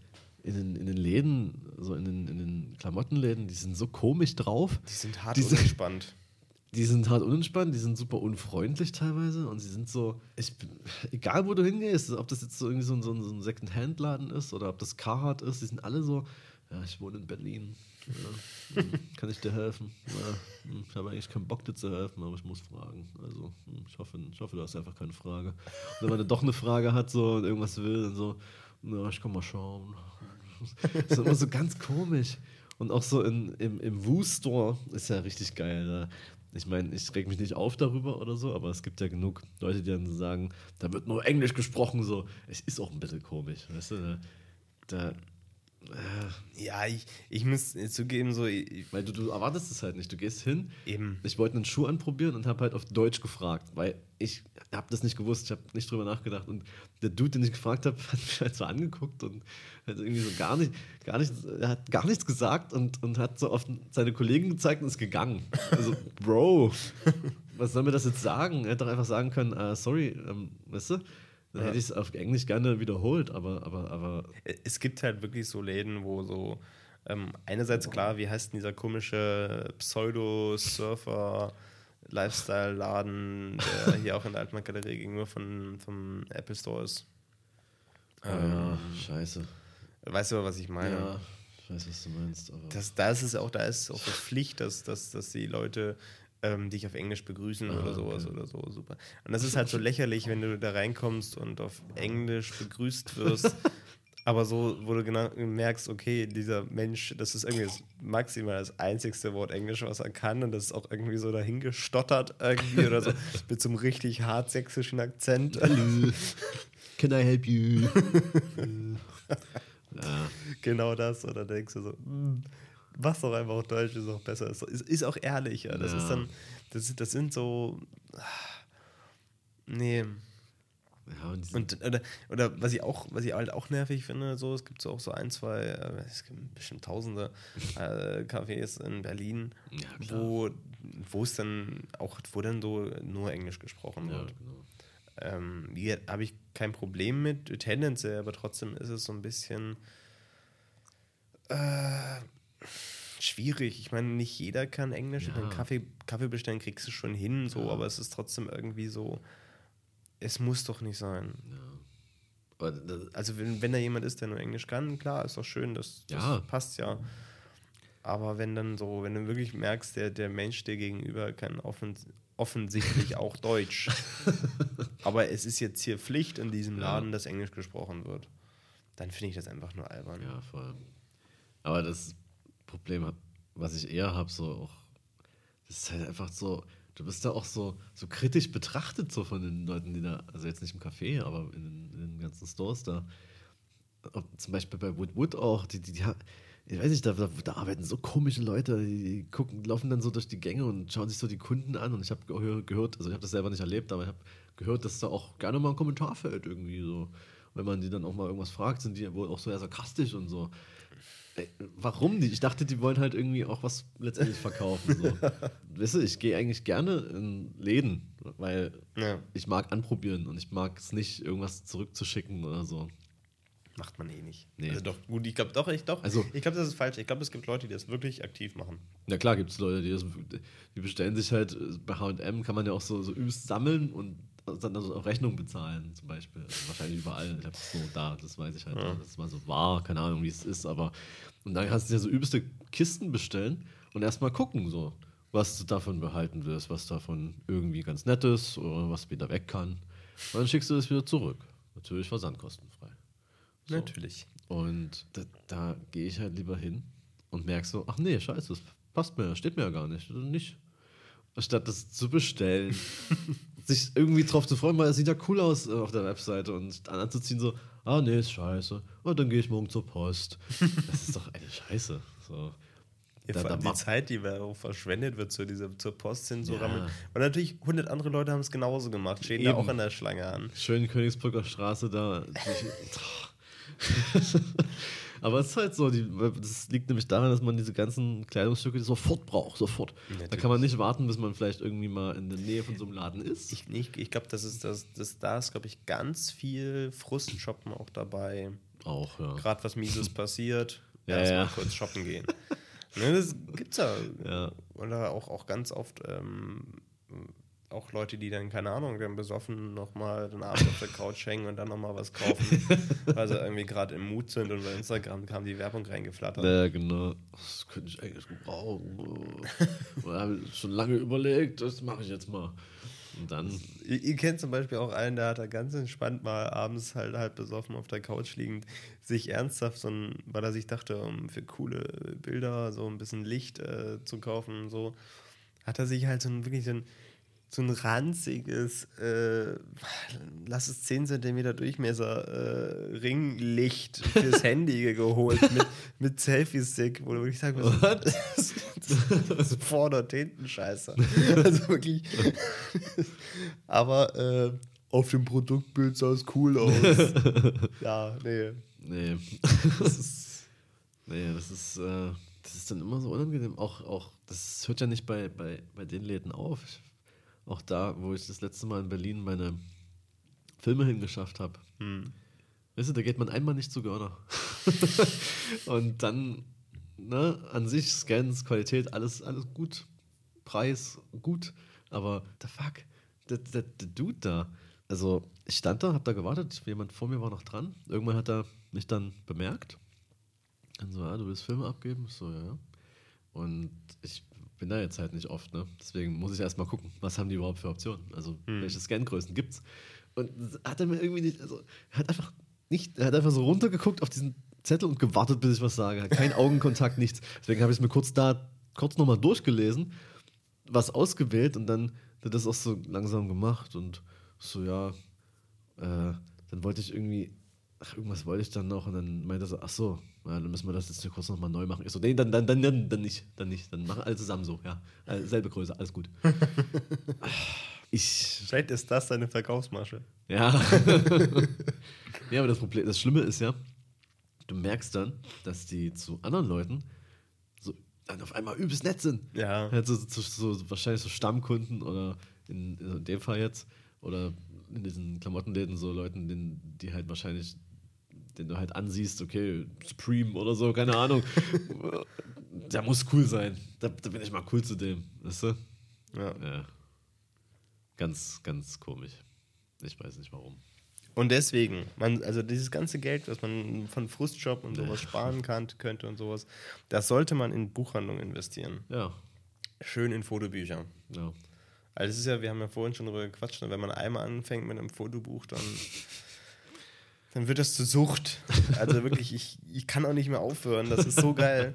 in den, in den Läden, so in den, in den Klamottenläden, die sind so komisch drauf. die sind hart die sind-. Die sind hart unentspannt, die sind super unfreundlich teilweise und sie sind so, ich, egal wo du hingehst, ob das jetzt so irgendwie so ein, so ein, Second-Hand-Laden ist oder ob das Carhartt ist, die sind alle so, ja, ich wohne in Berlin, ja, hm, kann ich dir helfen? Ja, hm, ich habe eigentlich keinen Bock dir zu helfen, aber ich muss fragen. Also hm, ich hoffe, ich hoffe, du hast einfach keine Frage. Und wenn man doch eine Frage hat so und irgendwas will, dann so, na, ich kann mal schauen. Das ist immer so ganz komisch. Und auch so in, im, im Woo-Store ist ja richtig geil. Da. Ich meine, ich reg mich nicht auf darüber oder so, aber es gibt ja genug Leute, die dann sagen, da wird nur Englisch gesprochen. So, es ist auch ein bisschen komisch, weißt du? Da, da, Ja, ich, ich muss zugeben, so ich, weil du, du erwartest es halt nicht. Du gehst hin, eben. ich wollte einen Schuh anprobieren und habe halt auf Deutsch gefragt, weil ich habe das nicht gewusst, ich habe nicht drüber nachgedacht und der Dude, den ich gefragt habe, hat mich halt so angeguckt und hat irgendwie so gar nicht, gar nichts, er hat gar nichts gesagt und, und hat so auf seine Kollegen gezeigt und ist gegangen. Also, Bro, was soll mir das jetzt sagen? Er hätte doch einfach sagen können, äh, sorry, ähm, weißt du? Dann Ja. hätte ich es auf Englisch gerne wiederholt, aber, aber, aber Es gibt halt wirklich so Läden, wo so ähm, einerseits klar, wie heißt denn dieser komische Pseudo-Surfer Lifestyle-Laden, der hier auch in der Altmarkt-Galerie gegenüber von, vom Apple Store ist. ja, scheiße. Weißt du, was ich meine? Ja, Ich weiß, was du meinst. Aber Das, da ist es auch, da ist auch die Pflicht, dass, dass, dass die Leute ähm, dich auf Englisch begrüßen Ah, oder sowas okay. oder so. Super. Und das ist halt so lächerlich, wenn du da reinkommst und auf Englisch begrüßt wirst. aber so, wo du genau merkst, okay, dieser Mensch, das ist irgendwie das maximal das einzigste Wort Englisch, was er kann. Und das ist auch irgendwie so dahingestottert irgendwie oder so mit so einem richtig hart sächsischen Akzent. Hallo. Can I help you? ja, genau das. Oder denkst du so, hm, mach doch einfach auf Deutsch, ist auch besser. Ist, ist, auch ehrlicher. Das Ja. ist dann, das, das sind so. ah, Nee. ja und, Und oder, oder was ich auch, was ich halt auch nervig finde, so, es gibt so auch so ein, zwei, äh, es gibt bestimmt tausende äh, Cafés in Berlin, ja, wo es dann auch, wo dann so nur Englisch gesprochen ja, wird. genau. Ähm, hier habe ich kein Problem mit, tendenziell, aber trotzdem ist es so ein bisschen äh, schwierig. Ich meine, nicht jeder kann Englisch. Ja. meine, Kaffee, Kaffee bestellen kriegst du schon hin, so, Ja. aber es ist trotzdem irgendwie so, es muss doch nicht sein. Ja. Das, Also wenn, wenn da jemand ist, der nur Englisch kann, klar, ist doch schön, das, das Ja. passt ja. Aber wenn dann so, wenn du wirklich merkst, der, der Mensch dir gegenüber kann offen, offensichtlich auch Deutsch. aber es ist jetzt hier Pflicht in diesem. Laden, dass Englisch gesprochen wird. Dann finde ich das einfach nur albern. ja, voll. Aber das Problem, was ich eher habe, so auch, das ist halt einfach so, du bist da auch so, so kritisch betrachtet, so von den Leuten, die da, also jetzt nicht im Café, aber in den, in den ganzen Stores da. Ob, zum Beispiel bei Wood Wood auch, die, die, die ich weiß nicht, da, da, arbeiten so komische Leute, die, gucken, laufen dann so durch die Gänge und schauen sich so die Kunden an und ich habe gehört, also ich habe das selber nicht erlebt, aber ich habe gehört, dass da auch gerne mal ein Kommentar fällt irgendwie so. Wenn man die dann auch mal irgendwas fragt, sind die wohl auch so eher sarkastisch und so. Warum nicht? Ich dachte, die wollen halt irgendwie auch was letztendlich verkaufen. So. weißt du, ich gehe eigentlich gerne in Läden, weil Ja, ich mag anprobieren und ich mag es nicht, irgendwas zurückzuschicken oder so. macht man eh nicht. Nee. Also doch, gut, ich glaube doch, ich doch. Also- ich glaube, das ist falsch. Ich glaube, es gibt Leute, die das wirklich aktiv machen. Na klar gibt es Leute, die, das, die bestellen sich halt, bei H&M kann man ja auch so, so übelst sammeln und dann also auch Rechnung bezahlen zum Beispiel. Also wahrscheinlich überall. Ich habe es so da, das weiß ich halt, Ja. dass es mal so war, keine Ahnung, wie es ist, aber und dann kannst du dir so übelste Kisten bestellen und erstmal gucken, so, was du davon behalten wirst, was davon irgendwie ganz nett ist oder was wieder weg kann. Und dann schickst du das wieder zurück. Natürlich versandkostenfrei. So. Natürlich. Und da, da gehe ich halt lieber hin und merke so, ach nee, scheiße, das passt mir, steht mir ja gar nicht. Oder nicht. Statt das zu bestellen, sich irgendwie drauf zu freuen, weil es sieht ja cool aus äh, auf der Webseite und dann anzuziehen so, ah nee, ist scheiße. Und dann gehe ich morgen zur Post. Das ist doch eine Scheiße. So. Ja, Da- vor da allem die Zeit, die verschwendet wird, zu dieser, zur Post hin so Ja. rammeln. Und natürlich, 100 andere Leute haben es genauso gemacht, stehen da Eben. auch an der Schlange an. Schön Königsbrücker Straße da. Aber es ist halt so, die, das liegt nämlich daran, dass man diese ganzen Kleidungsstücke sofort braucht, sofort. Da Natürlich. kann man nicht warten, bis man vielleicht irgendwie mal in der Nähe von so einem Laden ist. Ich, ich, ich glaube, das ist das, das, da ist, glaube ich, ganz viel Frustshoppen auch dabei. auch, ja. Gerade was Mieses passiert, Ja, erstmal ja. kurz shoppen gehen. ne, das gibt's ja. Ja. Oder auch, auch ganz oft ähm, auch Leute, die dann, keine Ahnung, dann besoffen nochmal den Abend auf der Couch hängen und dann nochmal was kaufen, weil sie irgendwie gerade im Mut sind und bei Instagram kam die Werbung reingeflattert. Ja, genau. Das könnte ich eigentlich gebrauchen. Da habe ich schon lange überlegt, das mache ich jetzt mal. Und dann, Ihr, ihr kennt zum Beispiel auch einen, der hat da ganz entspannt mal abends halt halb besoffen auf der Couch liegend, sich ernsthaft so ein, weil er sich dachte, um für coole Bilder so ein bisschen Licht äh, zu kaufen und so, hat er sich halt so ein wirklich so ein, so ein ranziges, äh, lass es 10 cm Durchmesser äh, Ringlicht fürs Handy geholt mit, mit Selfie-Stick, wo du wirklich sagen musst, What? das, das ist vorne und hinten scheiße. Also wirklich. Aber äh, auf dem Produktbild sah es cool aus. ja, nee. nee. Das ist, Nee, das ist, äh, das ist dann immer so unangenehm. Auch, auch das hört ja nicht bei, bei, bei den Läden auf. Ich, auch da, wo ich das letzte Mal in Berlin meine Filme hingeschafft habe. hm. Weißt du, da geht man einmal nicht zu Görner. Und dann, ne, an sich, Scans, Qualität, alles, alles gut. Preis, gut. Aber the fuck, der, der, der Dude da. Also, ich stand da, hab da gewartet, jemand vor mir war noch dran. Irgendwann hat er mich dann bemerkt, Dann so, ja, du willst Filme abgeben? Ich so, ja, ja. Und ich bin da jetzt halt nicht oft, ne? Deswegen muss ich erstmal gucken, was haben die überhaupt für Optionen? Also, Hm. welche Scangrößen gibt's? Und hat er mir irgendwie nicht, also, er hat einfach nicht, er hat einfach so runtergeguckt auf diesen Zettel und gewartet, bis ich was sage. Hat keinen Augenkontakt, nichts. Deswegen habe ich es mir kurz da, kurz nochmal durchgelesen, was ausgewählt und dann hat er das auch so langsam gemacht und so, ja, äh, dann wollte ich irgendwie, ach, irgendwas wollte ich dann noch und dann meinte er so, ach so, ja, dann müssen wir das jetzt kurz nochmal neu machen. Ich so, nee, dann, dann, dann, dann, dann nicht, dann nicht, dann machen alle zusammen so, ja, äh, selbe Größe, alles gut. ich, Vielleicht ist das deine Verkaufsmasche. ja. ja, aber das Problem, das Schlimme ist ja, du merkst dann, dass die zu anderen Leuten so dann auf einmal übelst nett sind. Ja. Halt so, so, so, wahrscheinlich so Stammkunden oder in, in dem Fall jetzt oder in diesen Klamottenläden so Leuten, die halt wahrscheinlich, den du halt ansiehst, okay, Supreme oder so, keine Ahnung. Der muss cool sein. Da, da bin ich mal cool zu dem, weißt du? Ja. Ja. Ganz, ganz komisch. Ich weiß nicht warum. Und deswegen, man, also dieses ganze Geld, was man von Frustjob und sowas sparen kann, könnte und sowas, das sollte man in Buchhandlungen investieren. Ja, Schön in Fotobücher. ja. Also es ist ja, wir haben ja vorhin schon darüber gequatscht, wenn man einmal anfängt mit einem Fotobuch, dann, dann wird das zur Sucht. Also wirklich, ich, ich kann auch nicht mehr aufhören. Das ist so geil.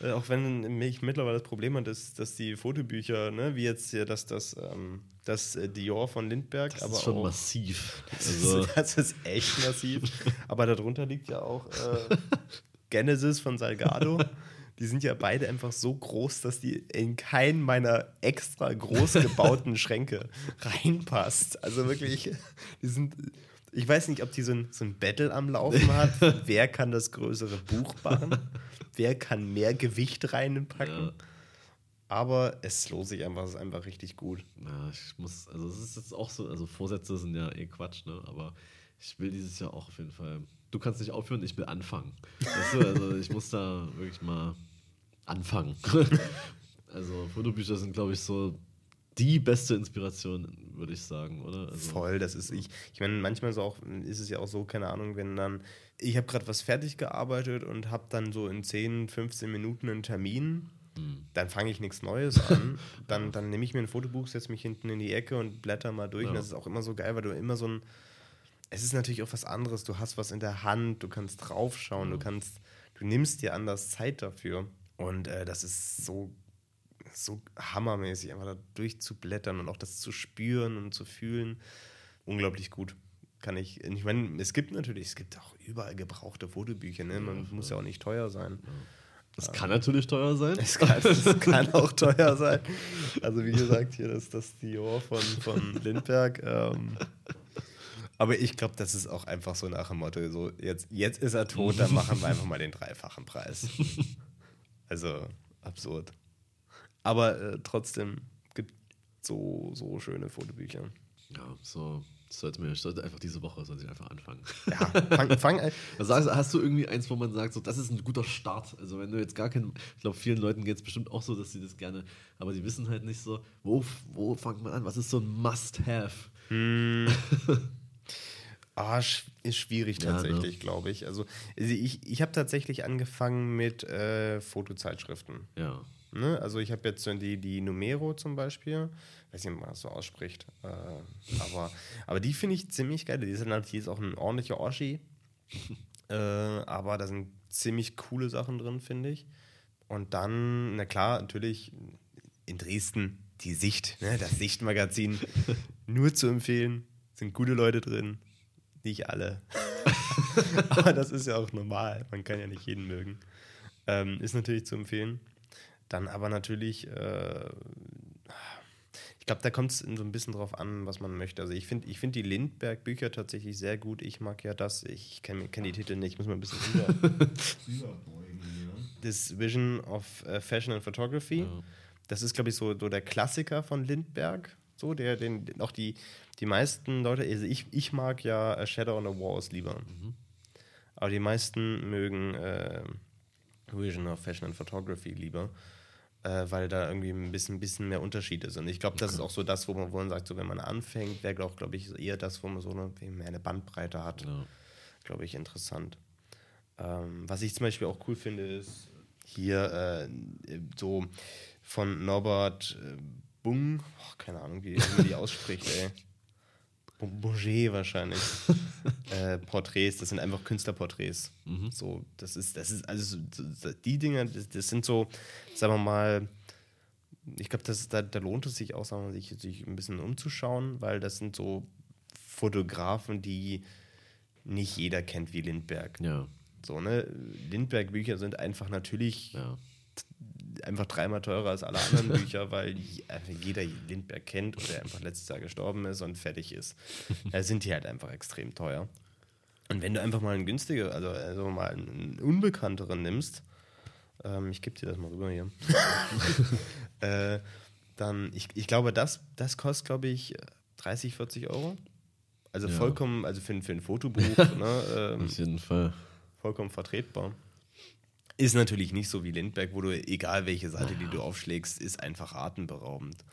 Äh, auch wenn ich mittlerweile das Problem habe, dass, dass die Fotobücher, ne, wie jetzt hier das, das, ähm, das äh, Dior von Lindbergh, Das aber ist schon auch, massiv. das, Also, ist, das ist echt massiv. Aber darunter liegt ja auch äh, Genesis von Salgado. Die sind ja beide einfach so groß, dass die in keinen meiner extra groß gebauten Schränke reinpasst. Also wirklich, die sind. Ich weiß nicht, ob die so ein, so ein Battle am Laufen hat. Wer kann das größere Buch machen? Wer kann mehr Gewicht reinpacken? Ja. Aber es lohnt sich einfach, es ist einfach richtig gut. ja, ich muss, also es ist jetzt auch so, also Vorsätze sind ja eh Quatsch, ne? Aber ich will dieses Jahr auch auf jeden Fall. Du kannst nicht aufhören, ich will anfangen. Weißt du, also ich muss da wirklich mal anfangen. also Fotobücher sind, glaube ich, so die beste Inspiration, würde ich sagen, oder? Also, Voll, das ist ich. Ich meine, manchmal ist, auch, ist es ja auch so, keine Ahnung, wenn dann, ich habe gerade was fertig gearbeitet und habe dann so in 10, 15 Minuten einen Termin, Hm. dann fange ich nichts Neues an. dann dann nehme ich mir ein Fotobuch, setze mich hinten in die Ecke und blätter mal durch. Ja. Und das ist auch immer so geil, weil du immer so ein. Es ist natürlich auch was anderes. Du hast was in der Hand, du kannst draufschauen, du kannst, du nimmst dir anders Zeit dafür. Und äh, das ist so so hammermäßig, einfach da durchzublättern und auch das zu spüren und zu fühlen. Unglaublich gut. Kann ich, ich meine, es gibt natürlich, es gibt auch überall gebrauchte Fotobücher, ne? Man muss ja auch nicht teuer sein. Das kann natürlich teuer sein. Es kann, es kann auch teuer sein. Also wie gesagt, hier das, das Dior von, von Lindbergh. Ähm, aber ich glaube, das ist auch einfach so nach dem Motto, so jetzt, jetzt ist er tot, dann machen wir einfach mal den dreifachen Preis. Also absurd. Aber äh, trotzdem gibt so, so schöne Fotobücher. Ja, so. Sollte mir, ich sollte einfach diese Woche sollte ich einfach anfangen. Ja, fang, fang Also hast, du irgendwie eins, wo man sagt, so, das ist ein guter Start? Also wenn du jetzt gar keinen, ich glaube, vielen Leuten geht es bestimmt auch so, dass sie das gerne, aber die wissen halt nicht so, wo, wo fängt man an? Was ist so ein Must-Have? Ah, sch- ist schwierig Ja, ne? tatsächlich, glaube ich. Also also ich, ich habe tatsächlich angefangen mit äh, Fotozeitschriften. Ja. Ne? Also ich habe jetzt so die, die Numero zum Beispiel, weiß nicht, ob man das so ausspricht, äh, aber, aber die finde ich ziemlich geil. Die halt, die ist auch ein ordentlicher Oschi, äh, aber da sind ziemlich coole Sachen drin, finde ich. Und dann, na klar, natürlich in Dresden die Sicht, ne? das Sichtmagazin, nur zu empfehlen, sind gute Leute drin, nicht alle. aber das ist ja auch normal, man kann ja nicht jeden mögen. Ähm, ist natürlich zu empfehlen. Dann aber natürlich, äh, ich glaube, da kommt es so ein bisschen drauf an, was man möchte. Also ich finde ich find die Lindbergh-Bücher tatsächlich sehr gut. Ich mag ja das, ich kenne kenn die Titel nicht, ich muss mal ein bisschen über, überbeugen hier. Das Vision of äh, Fashion and Photography. Ja. Das ist, glaube ich, so, so der Klassiker von Lindbergh. So, der, den, auch die, die meisten Leute, also ich, ich mag ja äh, Shadow on the Walls lieber. Aber die meisten mögen äh, Vision of Fashion and Photography lieber, äh, weil da irgendwie ein bisschen, bisschen mehr Unterschied ist. Und ich glaube, das ist auch so das, wo man, wo man sagt, so wenn man anfängt, wäre, glaube ich, eher das, wo man so eine, mehr eine Bandbreite hat, ja. glaube ich, interessant. Ähm, was ich zum Beispiel auch cool finde, ist hier äh, so von Norbert äh, Bung, oh, keine Ahnung, wie man die ausspricht, ey. Bourget wahrscheinlich. äh, Porträts, das sind einfach Künstlerporträts. Mhm. So, das ist, das ist, also so- die Dinge, das, das sind so, sagen wir mal, ich glaube, da, da lohnt es sich auch, sagen wir, sich, sich ein bisschen umzuschauen, weil das sind so Fotografen, die nicht jeder kennt wie Lindberg. Ja, So, ne? Lindberg-Bücher sind einfach natürlich ja. Einfach dreimal teurer als alle anderen Bücher, weil jeder Lindberg kennt und der einfach letztes Jahr gestorben ist und fertig ist. Da sind die halt einfach extrem teuer. Und wenn du einfach mal einen günstiger, also, also mal einen unbekannteren nimmst, ähm, ich gebe dir das mal rüber hier, äh, dann, ich, ich glaube, das, das kostet, glaube ich, 30, 40 Euro. Also Ja. vollkommen, also für, ein- für ein Fotobuch, ne, ähm, Auf jeden Fall. vollkommen vertretbar. Ist natürlich nicht so wie Lindbergh, wo du, egal welche Seite, die du aufschlägst, ist einfach atemberaubend.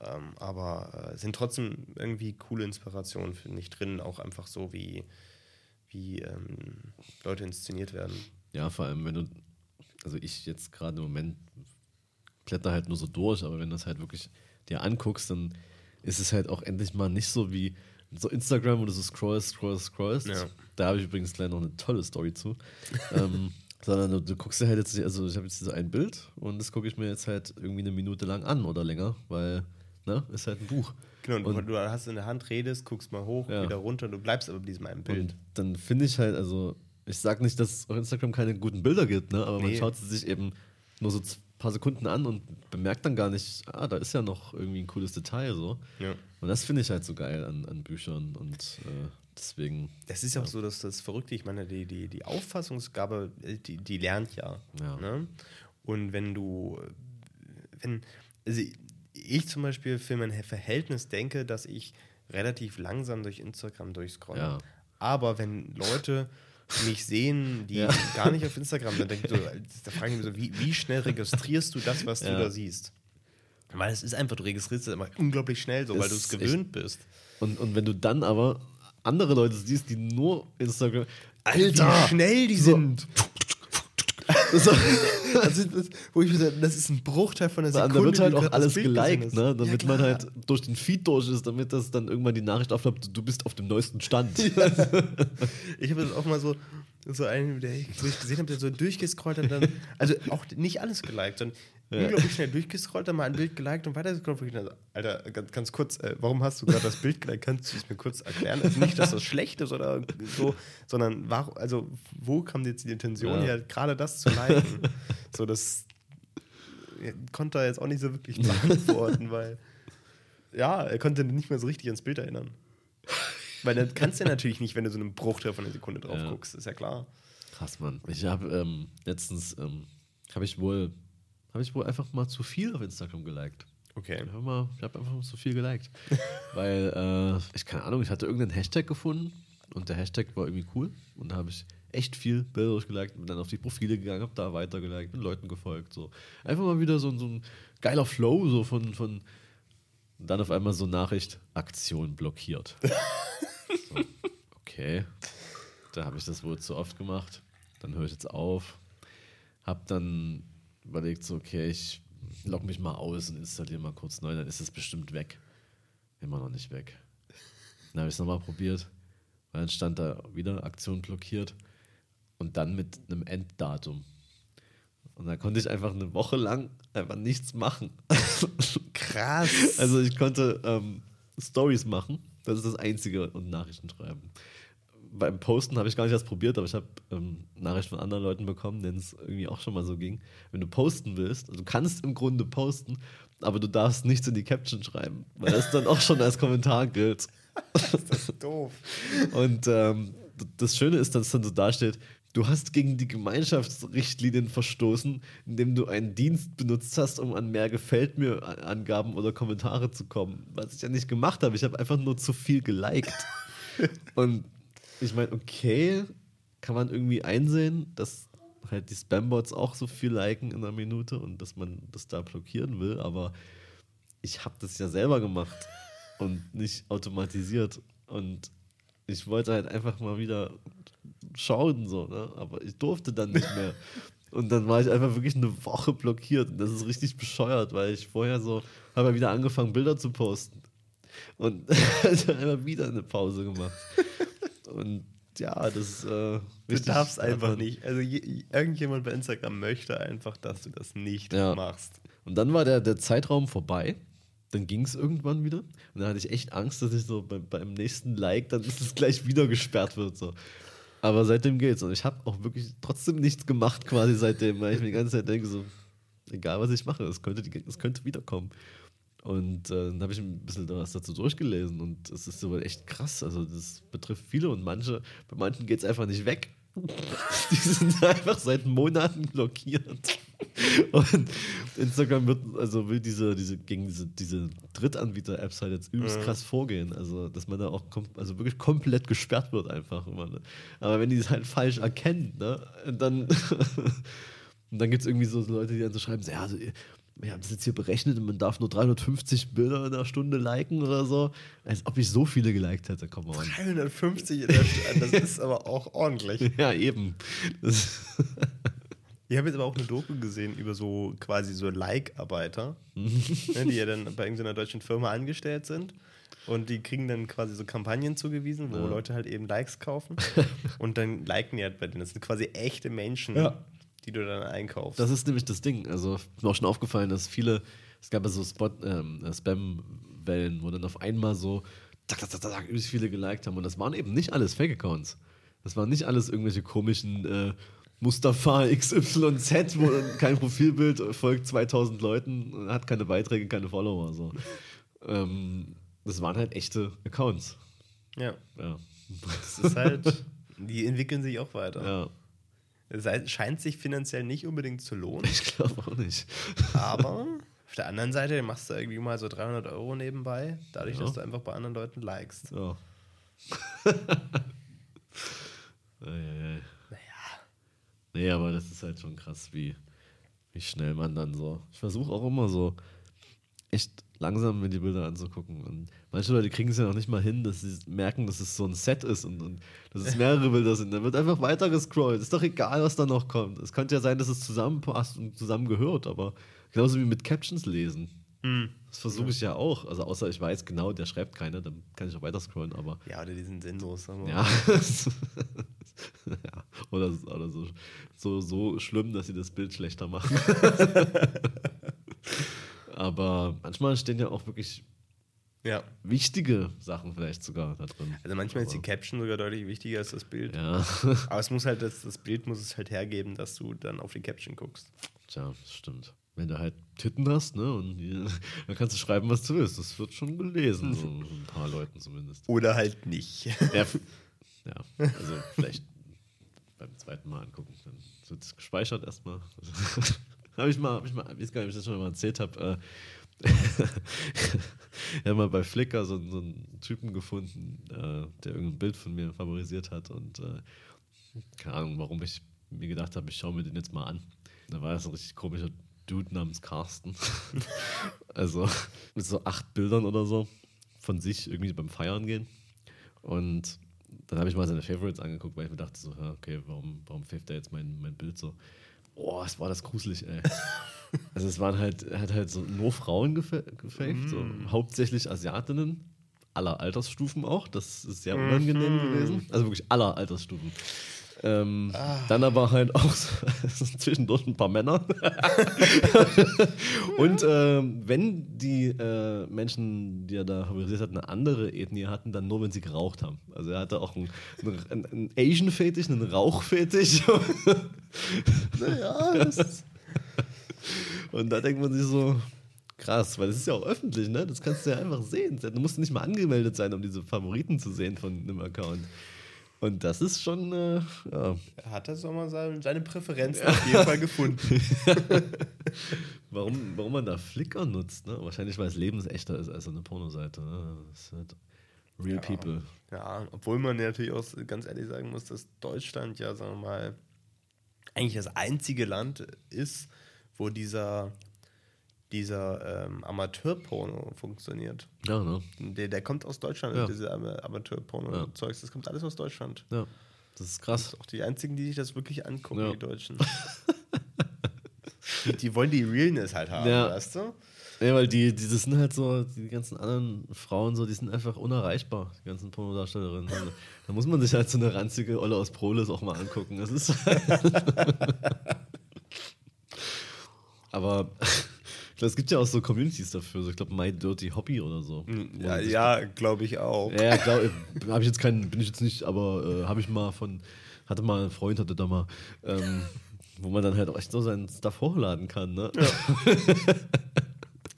Ähm, aber äh, sind trotzdem irgendwie coole Inspirationen, finde ich, drin, auch einfach so, wie, wie ähm, Leute inszeniert werden. Ja, vor allem, wenn du, also ich jetzt gerade im Moment blätter halt nur so durch, aber wenn du das halt wirklich dir anguckst, dann ist es halt auch endlich mal nicht so wie so Instagram, wo du so scrollst, scrollst, scrollst. Ja. Da habe ich übrigens gleich noch eine tolle Story zu. ähm, sondern du, du guckst dir halt jetzt, also ich habe jetzt so ein Bild und das gucke ich mir jetzt halt irgendwie eine Minute lang an oder länger, weil, ne, ist halt ein Buch. Genau, und Und- du, hast in der Hand, redest, guckst mal hoch, Ja. wieder runter, du bleibst aber bei diesem einen Bild. Und dann finde ich halt, also, ich sag nicht, dass es auf Instagram keine guten Bilder gibt, ne? aber man Nee. schaut sie sich eben nur so ein paar Sekunden an und bemerkt dann gar nicht, ah, da ist ja noch irgendwie ein cooles Detail so. Ja. Und das finde ich halt so geil an, an Büchern und äh, deswegen, Das ist ja auch so, dass das Verrückte, ich meine, die, die, die Auffassungsgabe, die, die lernt ja. Ja. Ne? Und wenn du, wenn, also ich zum Beispiel für mein Verhältnis denke, dass ich relativ langsam durch Instagram durchscrolle. Ja. Aber wenn Leute mich sehen, die Ja. gar nicht auf Instagram sind, dann, denk ich so, da frage ich mich so, wie, wie schnell registrierst du das, was du da siehst? Weil es ist einfach, du registrierst es immer unglaublich schnell so, weil du es gewöhnt bist. und, und wenn du dann aber andere Leute siehst, die nur Instagram, Wie schnell die So. sind. so, Also das, wo ich mir das ist ein Bruchteil von der da Sekunde. wird halt auch das alles geliked, ne? damit Ja, man halt durch den Feed durch ist, damit das dann irgendwann die Nachricht aufklappt, du bist auf dem neuesten Stand. Ich habe das auch mal so, so einen, der ich, wo ich gesehen habe, der so durchgescrollt hat, dann, also auch nicht alles geliked, sondern Ja. unglaublich schnell durchgescrollt, dann mal ein Bild geliked und weitergescrollt. wo ich dachte, Alter, ganz, ganz kurz, äh, warum hast du gerade das Bild geliked? Kannst du es mir kurz erklären? Also nicht, dass das schlecht ist oder so, sondern warum, also wo kam jetzt die Intention Ja. her, gerade das zu liken? so, das konnte er jetzt auch nicht so wirklich beantworten, weil ja, er konnte nicht mehr so richtig ans Bild erinnern. Weil dann kannst du ja natürlich nicht, wenn du so einen Bruchteil von einer Sekunde drauf Ja. guckst, ist ja klar. Krass, Mann. Ich habe ähm, letztens, ähm, habe ich wohl, habe ich wohl einfach mal zu viel auf Instagram geliked. Okay. Ich habe habe einfach mal zu viel geliked. Weil, äh, ich keine Ahnung, ich hatte irgendeinen Hashtag gefunden und der Hashtag war irgendwie cool. Und da habe ich echt viel Bilder durchgeliked, bin dann auf die Profile gegangen, habe da weitergeliked, bin Leuten gefolgt. So. Einfach mal wieder so, so ein geiler Flow, so von, von und dann auf einmal so Nachricht, Aktion blockiert. okay. Da habe ich das wohl zu oft gemacht. Dann höre ich jetzt auf. Hab dann überlegt, so, okay, ich log mich mal aus und installiere mal kurz neu, dann ist es bestimmt weg. Immer noch nicht weg. Dann habe ich es nochmal probiert, weil dann stand da wieder Aktion blockiert und dann mit einem Enddatum. Und da konnte ich einfach eine Woche lang einfach nichts machen. Krass. Also ich konnte ähm, Stories machen, das ist das Einzige, und Nachrichten schreiben. Beim Posten habe ich gar nicht erst probiert, aber ich habe ähm, Nachrichten von anderen Leuten bekommen, denen es irgendwie auch schon mal so ging. Wenn du posten willst, also du kannst im Grunde posten, aber du darfst nichts in die Caption schreiben, weil das dann auch schon als Kommentar gilt. das ist doof. Und ähm, das Schöne ist, dass es dann so dasteht, du hast gegen die Gemeinschaftsrichtlinien verstoßen, indem du einen Dienst benutzt hast, um an mehr Gefällt mir Angaben oder Kommentare zu kommen. Was ich ja nicht gemacht habe. Ich habe einfach nur zu viel geliked. Und ich meine, okay, kann man irgendwie einsehen, dass halt die Spambots auch so viel liken in einer Minute und dass man das da blockieren will, aber ich habe das ja selber gemacht und nicht automatisiert. Und ich wollte halt einfach mal wieder schauen, so, ne? aber ich durfte dann nicht mehr. Und dann war ich einfach wirklich eine Woche blockiert. Und das ist richtig bescheuert, weil ich vorher so, habe ja wieder angefangen, Bilder zu posten. Und also einfach wieder eine Pause gemacht. Und ja, das äh, Du darfst einfach nicht. Also je, irgendjemand bei Instagram möchte einfach, dass du das nicht Ja. machst. Und dann war der, der Zeitraum vorbei. Dann ging es irgendwann wieder. Und dann hatte ich echt Angst, dass ich so bei, beim nächsten Like dann ist es gleich wieder gesperrt wird. So. Aber seitdem geht's. Und ich habe auch wirklich trotzdem nichts gemacht quasi seitdem, weil ich mir die ganze Zeit denke, so, egal was ich mache, es könnte, es könnte wiederkommen. Und äh, dann habe ich ein bisschen was dazu durchgelesen und es ist so echt krass. Also das betrifft viele und manche, bei manchen geht es einfach nicht weg. Die sind einfach seit Monaten blockiert. Und Instagram wird, also will diese, diese gegen diese, diese Drittanbieter-Apps halt jetzt übelst krass vorgehen. Also, dass man da auch also wirklich komplett gesperrt wird einfach. Immer, ne? Aber wenn die es halt falsch erkennen, ne, dann, und dann gibt es irgendwie so Leute, die dann so schreiben, so, ja, also, wir haben das jetzt hier berechnet und man darf nur 350 Bilder in der Stunde liken oder so. Als ob ich so viele geliked hätte, komm mal. 350 in der Stadt, das ist aber auch ordentlich. Ja, eben. Ich habe jetzt aber auch eine Doku gesehen über so quasi so Like-Arbeiter, ne, die ja dann bei irgendeiner deutschen Firma angestellt sind. Und die kriegen dann quasi so Kampagnen zugewiesen, wo Ja. Leute halt eben Likes kaufen. und dann liken die halt bei denen. Das sind quasi echte Menschen, Ja. Die du dann einkaufst. Das ist nämlich das Ding. Also ist mir auch schon aufgefallen, dass viele, es gab ja so ähm, äh, Spam-Wellen, wo dann auf einmal so zack, zack, zack, zack, übelst viele geliked haben. Und das waren eben nicht alles Fake-Accounts. Das waren nicht alles irgendwelche komischen äh, Mustafa XYZ, wo kein Profilbild folgt 2000 Leuten, hat keine Beiträge, keine Follower. So. ähm, das waren halt echte Accounts. ja, Ja. das ist halt, die entwickeln sich auch weiter. ja. Sei- scheint sich finanziell nicht unbedingt zu lohnen, Ich glaube auch nicht. aber auf der anderen Seite machst du irgendwie mal so 300 Euro nebenbei, dadurch, Ja. dass du einfach bei anderen Leuten likest. Ja. Naja. Nee, aber das ist halt schon krass, wie, wie schnell man dann so. Ich versuche auch immer so echt langsam mir die Bilder anzugucken. Und manche Leute kriegen es ja noch nicht mal hin, dass sie merken, dass es so ein Set ist und, und dass es mehrere Bilder sind. Dann wird einfach weiter gescrollt. Ist doch egal, was da noch kommt. Es könnte ja sein, dass es zusammenpasst und zusammengehört, aber genauso wie mit Captions lesen. Hm. Das versuche ich ja auch. Also außer ich weiß genau, der schreibt keine, dann kann ich auch weiter scrollen, aber Ja, oder die sind sinnlos. sagen wir ja. mal. ja. Oder, oder so, so, so schlimm, dass sie das Bild schlechter machen. Aber manchmal stehen ja auch wirklich ja. wichtige Sachen vielleicht sogar da drin. Also manchmal ist die Aber- Caption sogar deutlich wichtiger als das Bild. Ja, Aber es muss halt, das, das Bild muss es halt hergeben, dass du dann auf die Caption guckst. tja, das stimmt. Wenn du halt Titten hast, ne, und die, dann kannst du schreiben, was du willst. Das wird schon gelesen, so ein paar Leuten zumindest. Oder halt nicht. Ja, ja, also vielleicht beim zweiten Mal angucken. Dann wird es gespeichert erstmal. Habe ich mal, habe ich mal, ich weiß gar nicht, ob ich das schon mal erzählt habe. Äh, ich habe mal bei Flickr so, so einen Typen gefunden, äh, der irgendein Bild von mir favorisiert hat und äh, keine Ahnung, warum ich mir gedacht habe, ich schaue mir den jetzt mal an. Da war das ein richtig komischer Dude namens Carsten. also mit so acht Bildern oder so von sich irgendwie beim Feiern gehen. Und dann habe ich mal seine Favorites angeguckt, weil ich mir dachte so, okay, warum, warum pfeift er jetzt mein, mein Bild so? Oh, was war das gruselig, ey. also es waren halt, hat halt so nur Frauen gefa- gefaved, so hauptsächlich Asiatinnen, aller Altersstufen auch. Das ist sehr unangenehm gewesen. Also wirklich aller Altersstufen. Ähm, Dann aber halt auch zwischendurch ein paar Männer. Und ähm, wenn die äh, Menschen, die er da favorisiert hat, eine andere Ethnie hatten, dann nur, wenn sie geraucht haben. Also er hatte auch einen, einen, einen Asian-Fetisch, einen Rauchfetisch. naja, das Und da denkt man sich so, krass, weil das ist ja auch öffentlich, ne? Das kannst du ja einfach sehen. Du musst nicht mal angemeldet sein, um diese Favoriten zu sehen von einem Account. Und das ist schon, äh, ja. er hat auch mal seine, seine Präferenzen auf jeden Fall gefunden. Warum, warum man da Flickr nutzt, ne? Wahrscheinlich, weil es lebensechter ist als so eine Pornoseite. Ne? Das ist halt real Ja. people. Ja, obwohl man ja natürlich auch ganz ehrlich sagen muss, dass Deutschland ja, sagen wir mal, eigentlich das einzige Land ist, wo dieser, dieser ähm, Amateurporno funktioniert. Ja, ne? Der, der kommt aus Deutschland, Ja. diese Ama- Amateurporno-Zeugs, das kommt alles aus Deutschland. Ja. Das ist krass. Auch die einzigen, die sich das wirklich angucken, Ja. die Deutschen. die, die wollen die Realness halt haben, Ja. weißt du? Ja, weil die, die, das sind halt so, die ganzen anderen Frauen so, die sind einfach unerreichbar, die ganzen Pornodarstellerinnen. Also, da muss man sich halt so eine ranzige Olle aus Proles auch mal angucken. Das ist. Aber es gibt ja auch so Communities dafür, so ich glaube My Dirty Hobby oder so. Wo Ja, ja glaube ich auch. Ja, ja klar, habe ich jetzt keinen, bin ich jetzt nicht, aber äh, habe ich mal von, hatte mal einen Freund, hatte da mal, ähm, wo man dann halt auch echt so seinen Stuff hochladen kann, ne?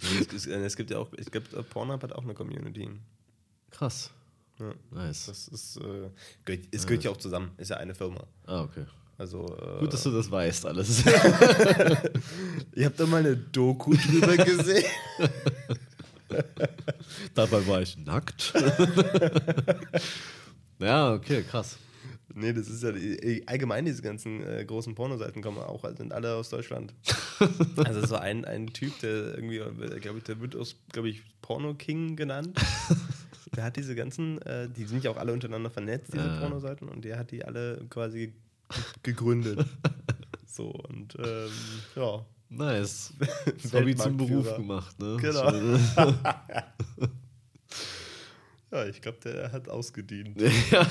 Es, es, es gibt ja auch, ich glaube, Pornhub hat auch eine Community. Krass. Ja. Nice. Das ist, äh, gehört, es gehört ja auch zusammen, ist ja eine Firma. Ah, okay. Also, äh, Gut, dass du das weißt, alles. Ihr habt da mal eine Doku drüber gesehen. Dabei war ich nackt. ja, okay, krass. nee, das ist ja die- allgemein diese ganzen äh, großen Pornoseiten kommen auch, sind alle aus Deutschland. also so ein, ein Typ, der irgendwie, glaube ich, der wird aus, glaube ich, Porno King genannt. Der hat diese ganzen, äh, die sind ja auch alle untereinander vernetzt, diese Ja. Pornoseiten, und der hat die alle quasi gegründet. so, und ähm, ja. Nice. Das Hobby zum Beruf gemacht, ne? Genau. Ja, ich glaube, der hat ausgedient. ja.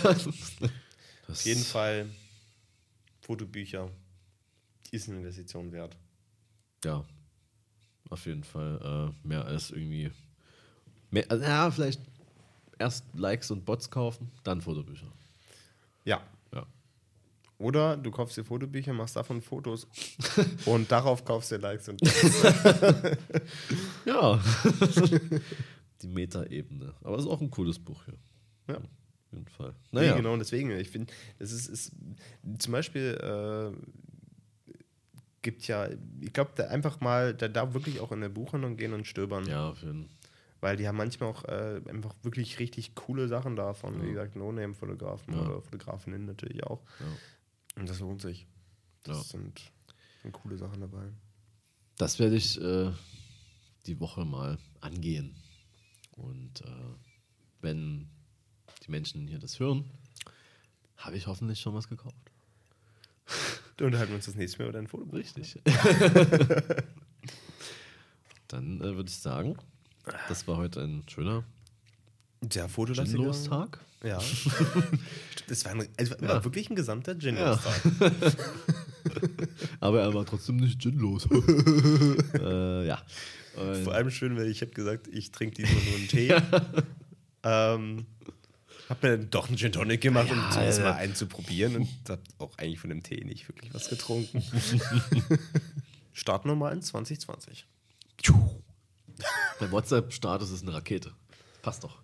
Auf jeden Fall Fotobücher ist eine Investition wert. Ja. Auf jeden Fall äh, mehr als irgendwie. Mehr, also, ja, vielleicht erst Likes und Bots kaufen, dann Fotobücher. Ja. Ja. Oder du kaufst dir Fotobücher, machst davon Fotos und darauf kaufst du dir Likes und Ja. Die Meta-Ebene. Aber es ist auch ein cooles Buch hier. Ja. Auf jeden Fall. Nee, Naja. genau, deswegen, ich finde, das ist, ist zum Beispiel äh, gibt ja, ich glaube, da einfach mal, da darf wirklich auch in der Buchhandlung gehen und stöbern. Ja, auf jeden Fall. Weil die haben manchmal auch äh, einfach wirklich richtig coole Sachen davon. Wie Ja. gesagt, No-Name-Fotografen Ja. oder Fotografinnen natürlich auch. Ja. Und das lohnt sich. Das Ja. sind, sind coole Sachen dabei. Das werde ich äh, die Woche mal angehen. Und äh, wenn die Menschen hier das hören, habe ich hoffentlich schon was gekauft. Dann unterhalten wir uns das nächste Mal über dein Foto. Richtig. Dann äh, würde ich sagen, das war heute ein schöner Der Fotolastiger. Gin-Los-Tag. Ja. Das war, ein, also war Ja. wirklich ein gesamter gin Ja. Aber er war trotzdem nicht ginlos. äh, ja. Und- Vor allem schön, weil ich habe gesagt, ich trinke diesmal nur einen Tee. ähm, hab mir dann doch einen Gin Tonic gemacht, um Ja, zumindest ja. mal einen zu probieren und hab auch eigentlich von dem Tee nicht wirklich was getrunken. Startnummer in 2020. Der WhatsApp-Status ist eine Rakete. Passt doch.